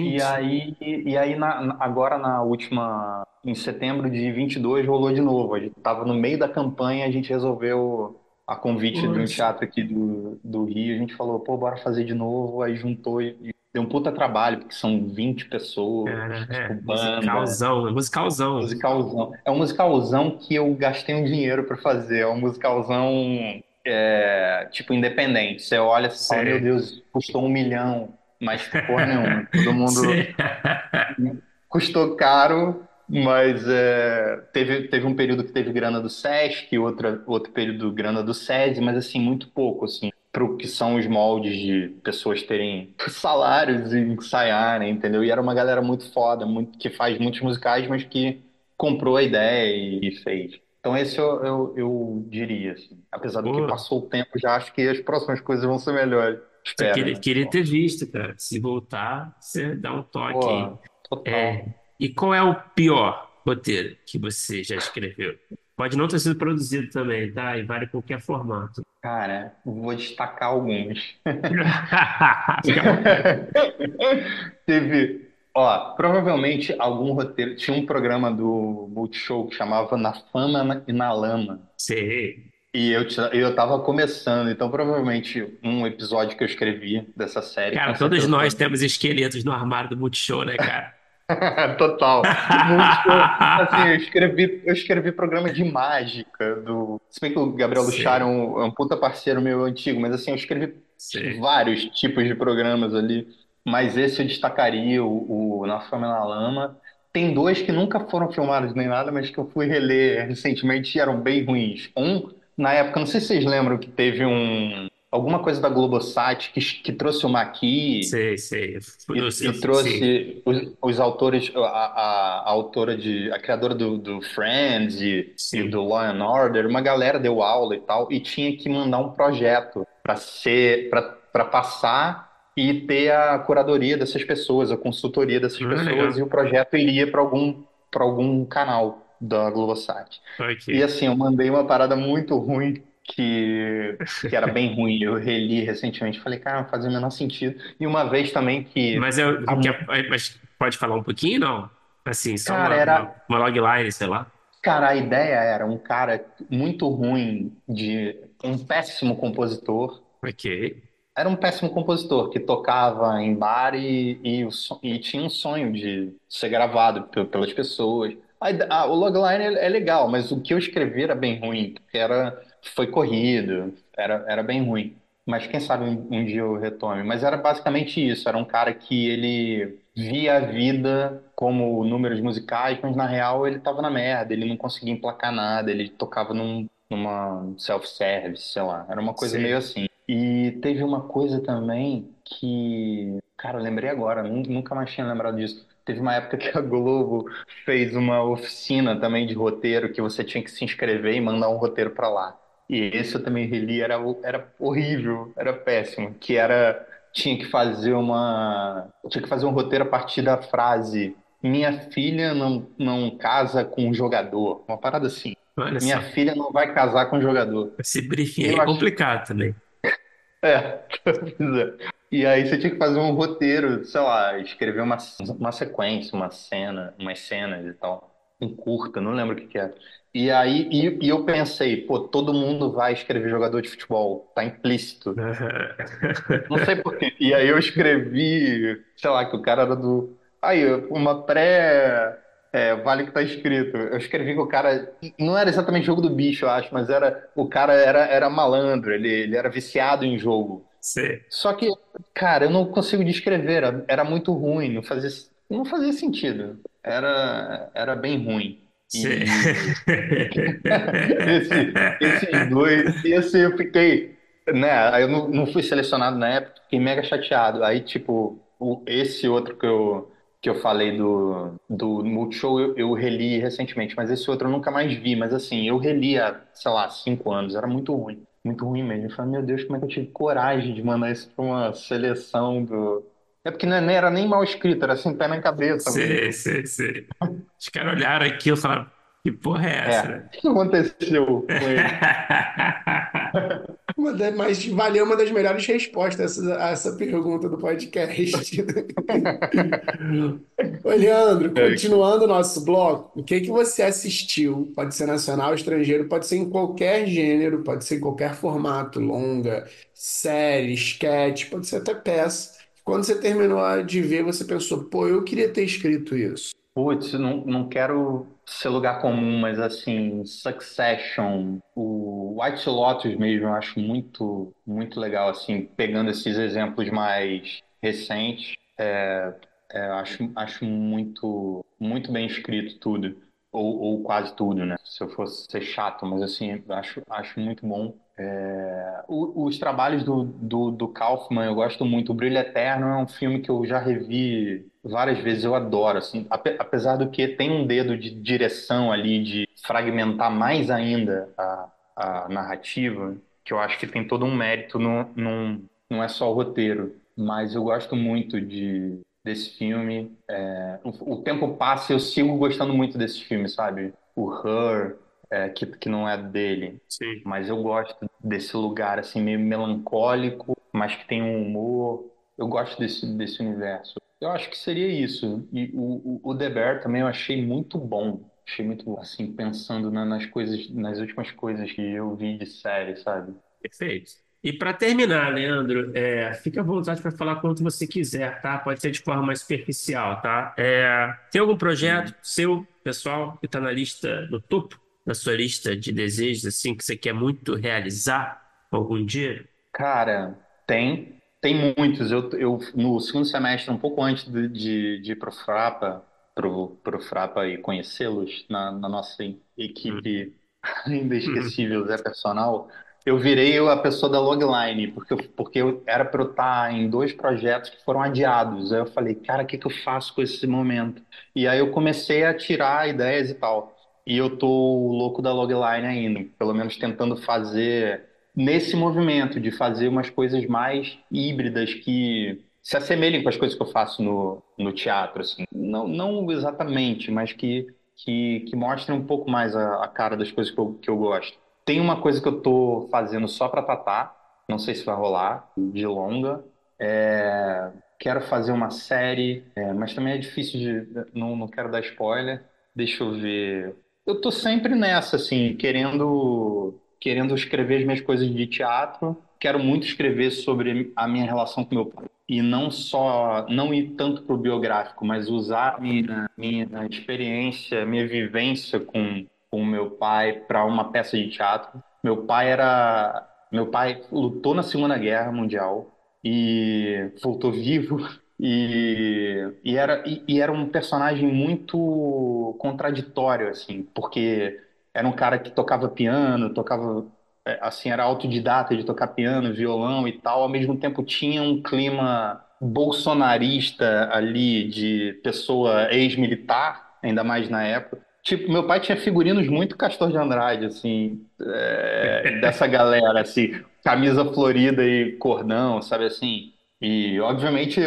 e recente. aí, e aí na- na- agora na última, em setembro de 22, rolou de novo. A gente tava no meio da campanha, a gente resolveu, a convite de um teatro aqui do, do Rio, a gente falou, pô, bora fazer de novo. Aí juntou e, deu um puta trabalho, porque são 20 pessoas, cara, tipo, é, banda. musicalzão, é musicalzão. Musicalzão. É um musicalzão que eu gastei um dinheiro pra fazer. É um musicalzão, é, tipo, independente. Você olha e fala, meu Sei, Deus, custou um milhão. Mas porra nenhuma. Todo mundo sei. custou caro, mas é, teve, teve um período que teve grana do Sesc, outra, outro período grana do SESI, mas assim, muito pouco, assim, para o que são os moldes de pessoas terem salários e ensaiarem, entendeu? E era uma galera muito foda, muito, que faz muitos musicais, mas que comprou a ideia e, e fez. Então esse eu, eu, eu diria, assim. Apesar do que passou o tempo, já acho que as próximas coisas vão ser melhores. Espero, queria, né? queria ter visto, cara. Se voltar, você dá um toque aí. Pô, total. É, e qual é o pior roteiro que você já escreveu? Pode não ter sido produzido também, tá? E vale qualquer formato. Cara, vou destacar alguns. Teve, ó, provavelmente algum roteiro. Tinha um programa do Multishow que chamava Na Fama e na Lama. Sei. E eu, eu tava começando, então provavelmente um episódio que eu escrevi dessa série, Cara, todos nós temos esqueletos no armário do Multishow, né, cara? Total. Multishow. Assim, eu escrevi, eu escrevi programa de mágica do. Se bem que o Gabriel Luchar é um, é um puta parceiro meu antigo, mas assim, eu escrevi sei. vários tipos de programas ali. Mas esse eu destacaria, o, o Na Fama e na Lama. Tem dois que nunca foram filmados nem nada, mas que eu fui reler recentemente e eram bem ruins. Um, na época, não sei se vocês lembram que teve um. Alguma coisa da Globosat que, que trouxe o Maqui. Sei, sei. Eu, E, eu, e trouxe os, os autores, a, a, a autora de, a criadora do, do Friends e, e do Law and Order, uma galera deu aula e tal, e tinha que mandar um projeto para ser, para passar e ter a curadoria dessas pessoas, a consultoria dessas Ah, pessoas, legal. e o projeto iria para algum, para algum canal da Globosat. E Ok. assim, eu mandei uma parada muito ruim. Que, que era bem ruim, eu reli recentemente. Falei, cara, não fazia o menor sentido. E uma vez também que Mas, eu, a que- mas pode falar um pouquinho, não? Assim, só Cara, uma, era. uma, uma logline, sei lá. Cara, a ideia era um cara muito ruim, de um péssimo compositor. Ok. Era um péssimo compositor que tocava em bar e, e, e tinha um sonho de ser gravado pe- pelas pessoas. A ah, o logline é, é legal, mas o que eu escrevi era bem ruim, porque era, foi corrido, era, era bem ruim. Mas quem sabe um, um dia eu retome. Mas era basicamente isso, era um cara que ele via a vida como números musicais, mas na real ele tava na merda, ele não conseguia emplacar nada, ele tocava num, numa self-service, sei lá, era uma coisa meio Sei. assim. E teve uma coisa também que, cara, eu lembrei agora, nun- nunca mais tinha lembrado disso. Teve uma época que a Globo fez uma oficina também de roteiro que você tinha que se inscrever e mandar um roteiro pra lá. E esse eu também reli, era, era horrível, era péssimo, que era tinha que fazer uma tinha que fazer um roteiro a partir da frase minha filha não, não casa com um jogador. Uma parada assim. Olha Minha só. filha não vai casar com um jogador. Esse briefing Eu é acho. complicado também. É, é. E aí você tinha que fazer um roteiro, sei lá, escrever uma, uma sequência, uma cena, umas cenas e tal. Um curta, não lembro o que que era. E aí, e, e eu pensei, pô, todo mundo vai escrever jogador de futebol, tá implícito. Não sei por quê. E aí eu escrevi, sei lá, que o cara era do. Aí, uma pré. É, vale que tá escrito. Eu escrevi que o cara. Não era exatamente jogo do bicho, eu acho, mas era. O cara era, era malandro, ele, ele era viciado em jogo. Sei. Só que, cara, eu não consigo descrever, era, era muito ruim, não fazia, não fazia sentido. Era, era bem ruim. Sei. Esse, esses dois, esse eu fiquei, né? Eu não, não fui selecionado na época, fiquei mega chateado. Aí, tipo, o, esse outro que eu, que eu falei do, do Multishow, eu, eu reli recentemente, mas esse outro eu nunca mais vi. Mas assim, eu reli há, sei lá, cinco anos, era muito ruim, muito ruim mesmo. Eu falei, meu Deus, como é que eu tive coragem de mandar isso pra uma seleção do. É porque não é- era nem mal escrito, era assim, pé na cabeça. Sei, sei, sei. Os caras olharam aqui e falaram, que porra é essa, É, o que aconteceu com ele? Uma da- Mas valeu uma das melhores respostas a essa, a essa pergunta do podcast. Ô, Leandro, continuando o nosso bloco, o que que você assistiu? Pode ser nacional, estrangeiro, pode ser em qualquer gênero, pode ser em qualquer formato, longa, série, sketch, pode ser até peça. Quando você terminou de ver, você pensou, pô, eu queria ter escrito isso. Putz, não, não quero ser lugar comum, mas assim, Succession, o White Lotus mesmo, eu acho muito, muito legal, assim, pegando esses exemplos mais recentes, é, é, acho, acho muito, muito bem escrito tudo, ou, ou quase tudo, né? Se eu fosse ser chato, mas assim, acho, acho muito bom. É, o- os trabalhos do, do, do Kaufman eu gosto muito. O Brilho Eterno é um filme que eu já revi várias vezes, eu adoro, assim, ape- apesar do que tem um dedo de direção ali, de fragmentar mais ainda a, a narrativa, que eu acho que tem todo um mérito, no, num, não é só o roteiro, mas eu gosto muito de, desse filme. É, o, o tempo passa e eu sigo gostando muito desse filme, sabe? O Her, é, que, que não é dele, Sim. mas eu gosto desse lugar assim meio melancólico, mas que tem um humor. Eu gosto desse, desse universo. Eu acho que seria isso. E o, o, o The Bear também eu achei muito bom. Achei muito bom, assim, pensando na- nas coisas, nas últimas coisas que eu vi de série, sabe? Perfeito. E para terminar, Leandro, é, fica à vontade para falar quanto você quiser, tá? Pode ser de forma mais superficial, tá? É, tem algum projeto seu, pessoal, que está na lista, no topo da sua lista de desejos, assim, que você quer muito realizar algum dia? Cara, tem, tem muitos. Eu, eu no segundo semestre, um pouco antes de, de, de ir pro Frapa, pro, pro Frapa e conhecê-los na, na nossa equipe ainda esquecível, Zé Personal, eu virei a pessoa da logline, porque porque eu era para eu estar em dois projetos que foram adiados. Aí eu falei, cara, o que que eu faço com esse momento? E aí eu comecei a tirar ideias e tal. E eu tô louco da logline ainda, pelo menos tentando fazer nesse movimento de fazer umas coisas mais híbridas que se assemelhem com as coisas que eu faço no, no teatro, assim. Não, não exatamente, mas que, que, que mostrem um pouco mais a, a cara das coisas que eu, que eu gosto. Tem uma coisa que eu tô fazendo só pra Tatá, não sei se vai rolar, de longa. É, quero fazer uma série, é, mas também é difícil de. Não, não quero dar spoiler. Deixa eu ver. Eu tô sempre nessa, assim, querendo, querendo escrever as minhas coisas de teatro. Quero muito escrever sobre a minha relação com meu pai. E não só, não ir tanto pro biográfico, mas usar minha, minha experiência, minha vivência com com meu pai para uma peça de teatro. Meu pai era, meu pai lutou na Segunda Guerra Mundial e voltou vivo e, e era e, e era um personagem muito contraditório assim, porque era um cara que tocava piano, tocava é, assim, era autodidata de tocar piano, violão e tal, ao mesmo tempo tinha um clima bolsonarista ali de pessoa ex-militar, ainda mais na época. Tipo, meu pai tinha figurinos muito Castor de Andrade, assim, é, dessa galera, assim, camisa florida e cordão, sabe assim? E, obviamente,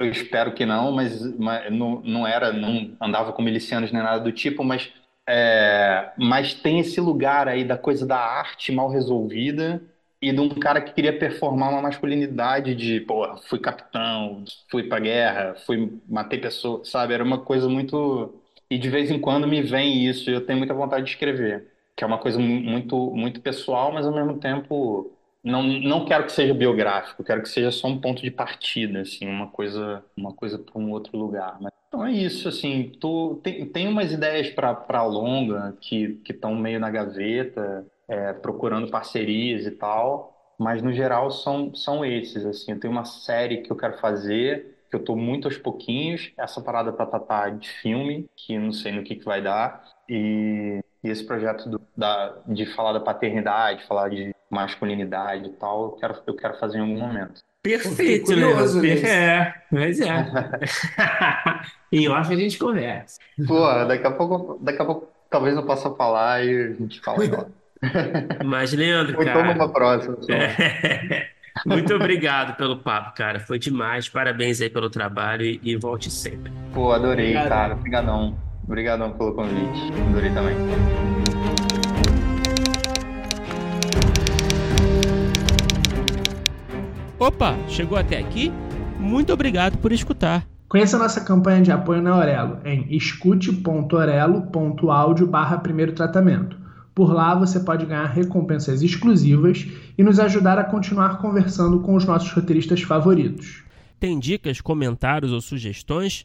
eu espero que não, mas, mas não, não era, não andava com milicianos nem nada do tipo, mas, é, mas tem esse lugar aí da coisa da arte mal resolvida e de um cara que queria performar uma masculinidade de, pô, fui capitão, fui pra guerra, fui, matei pessoas, sabe? Era uma coisa muito. E de vez em quando me vem isso e eu tenho muita vontade de escrever, que é uma coisa muito, muito pessoal, mas ao mesmo tempo não, não quero que seja biográfico, quero que seja só um ponto de partida, assim, uma coisa, uma coisa para um outro lugar. Mas, então é isso, assim, tô, tem, tem umas ideias para longa que estão meio na gaveta, é, procurando parcerias e tal, mas no geral são, são esses, assim, tenho uma série que eu quero fazer, que eu estou muito aos pouquinhos, essa parada para tratar de filme, que não sei no que, que vai dar, e, e esse projeto do, da, de falar da paternidade, falar de masculinidade e tal, eu quero, eu quero fazer em algum momento. Perfeito, Leandro. É, mas é. em off a gente conversa. Pô, daqui a pouco, daqui a pouco talvez eu possa falar e a gente fala em off. Mas, Leandro, Ou cara... então numa próxima. Muito obrigado pelo papo, cara. Foi demais. Parabéns aí pelo trabalho e, e volte sempre. Pô, adorei, Obrigado. cara. Obrigadão. Obrigadão pelo convite. Adorei também. Opa, chegou até aqui? Muito obrigado por escutar. Conheça a nossa campanha de apoio na Aurelo em escute.orelo.audio barra primeiro tratamento. Por lá você pode ganhar recompensas exclusivas e nos ajudar a continuar conversando com os nossos roteiristas favoritos. Tem dicas, comentários ou sugestões?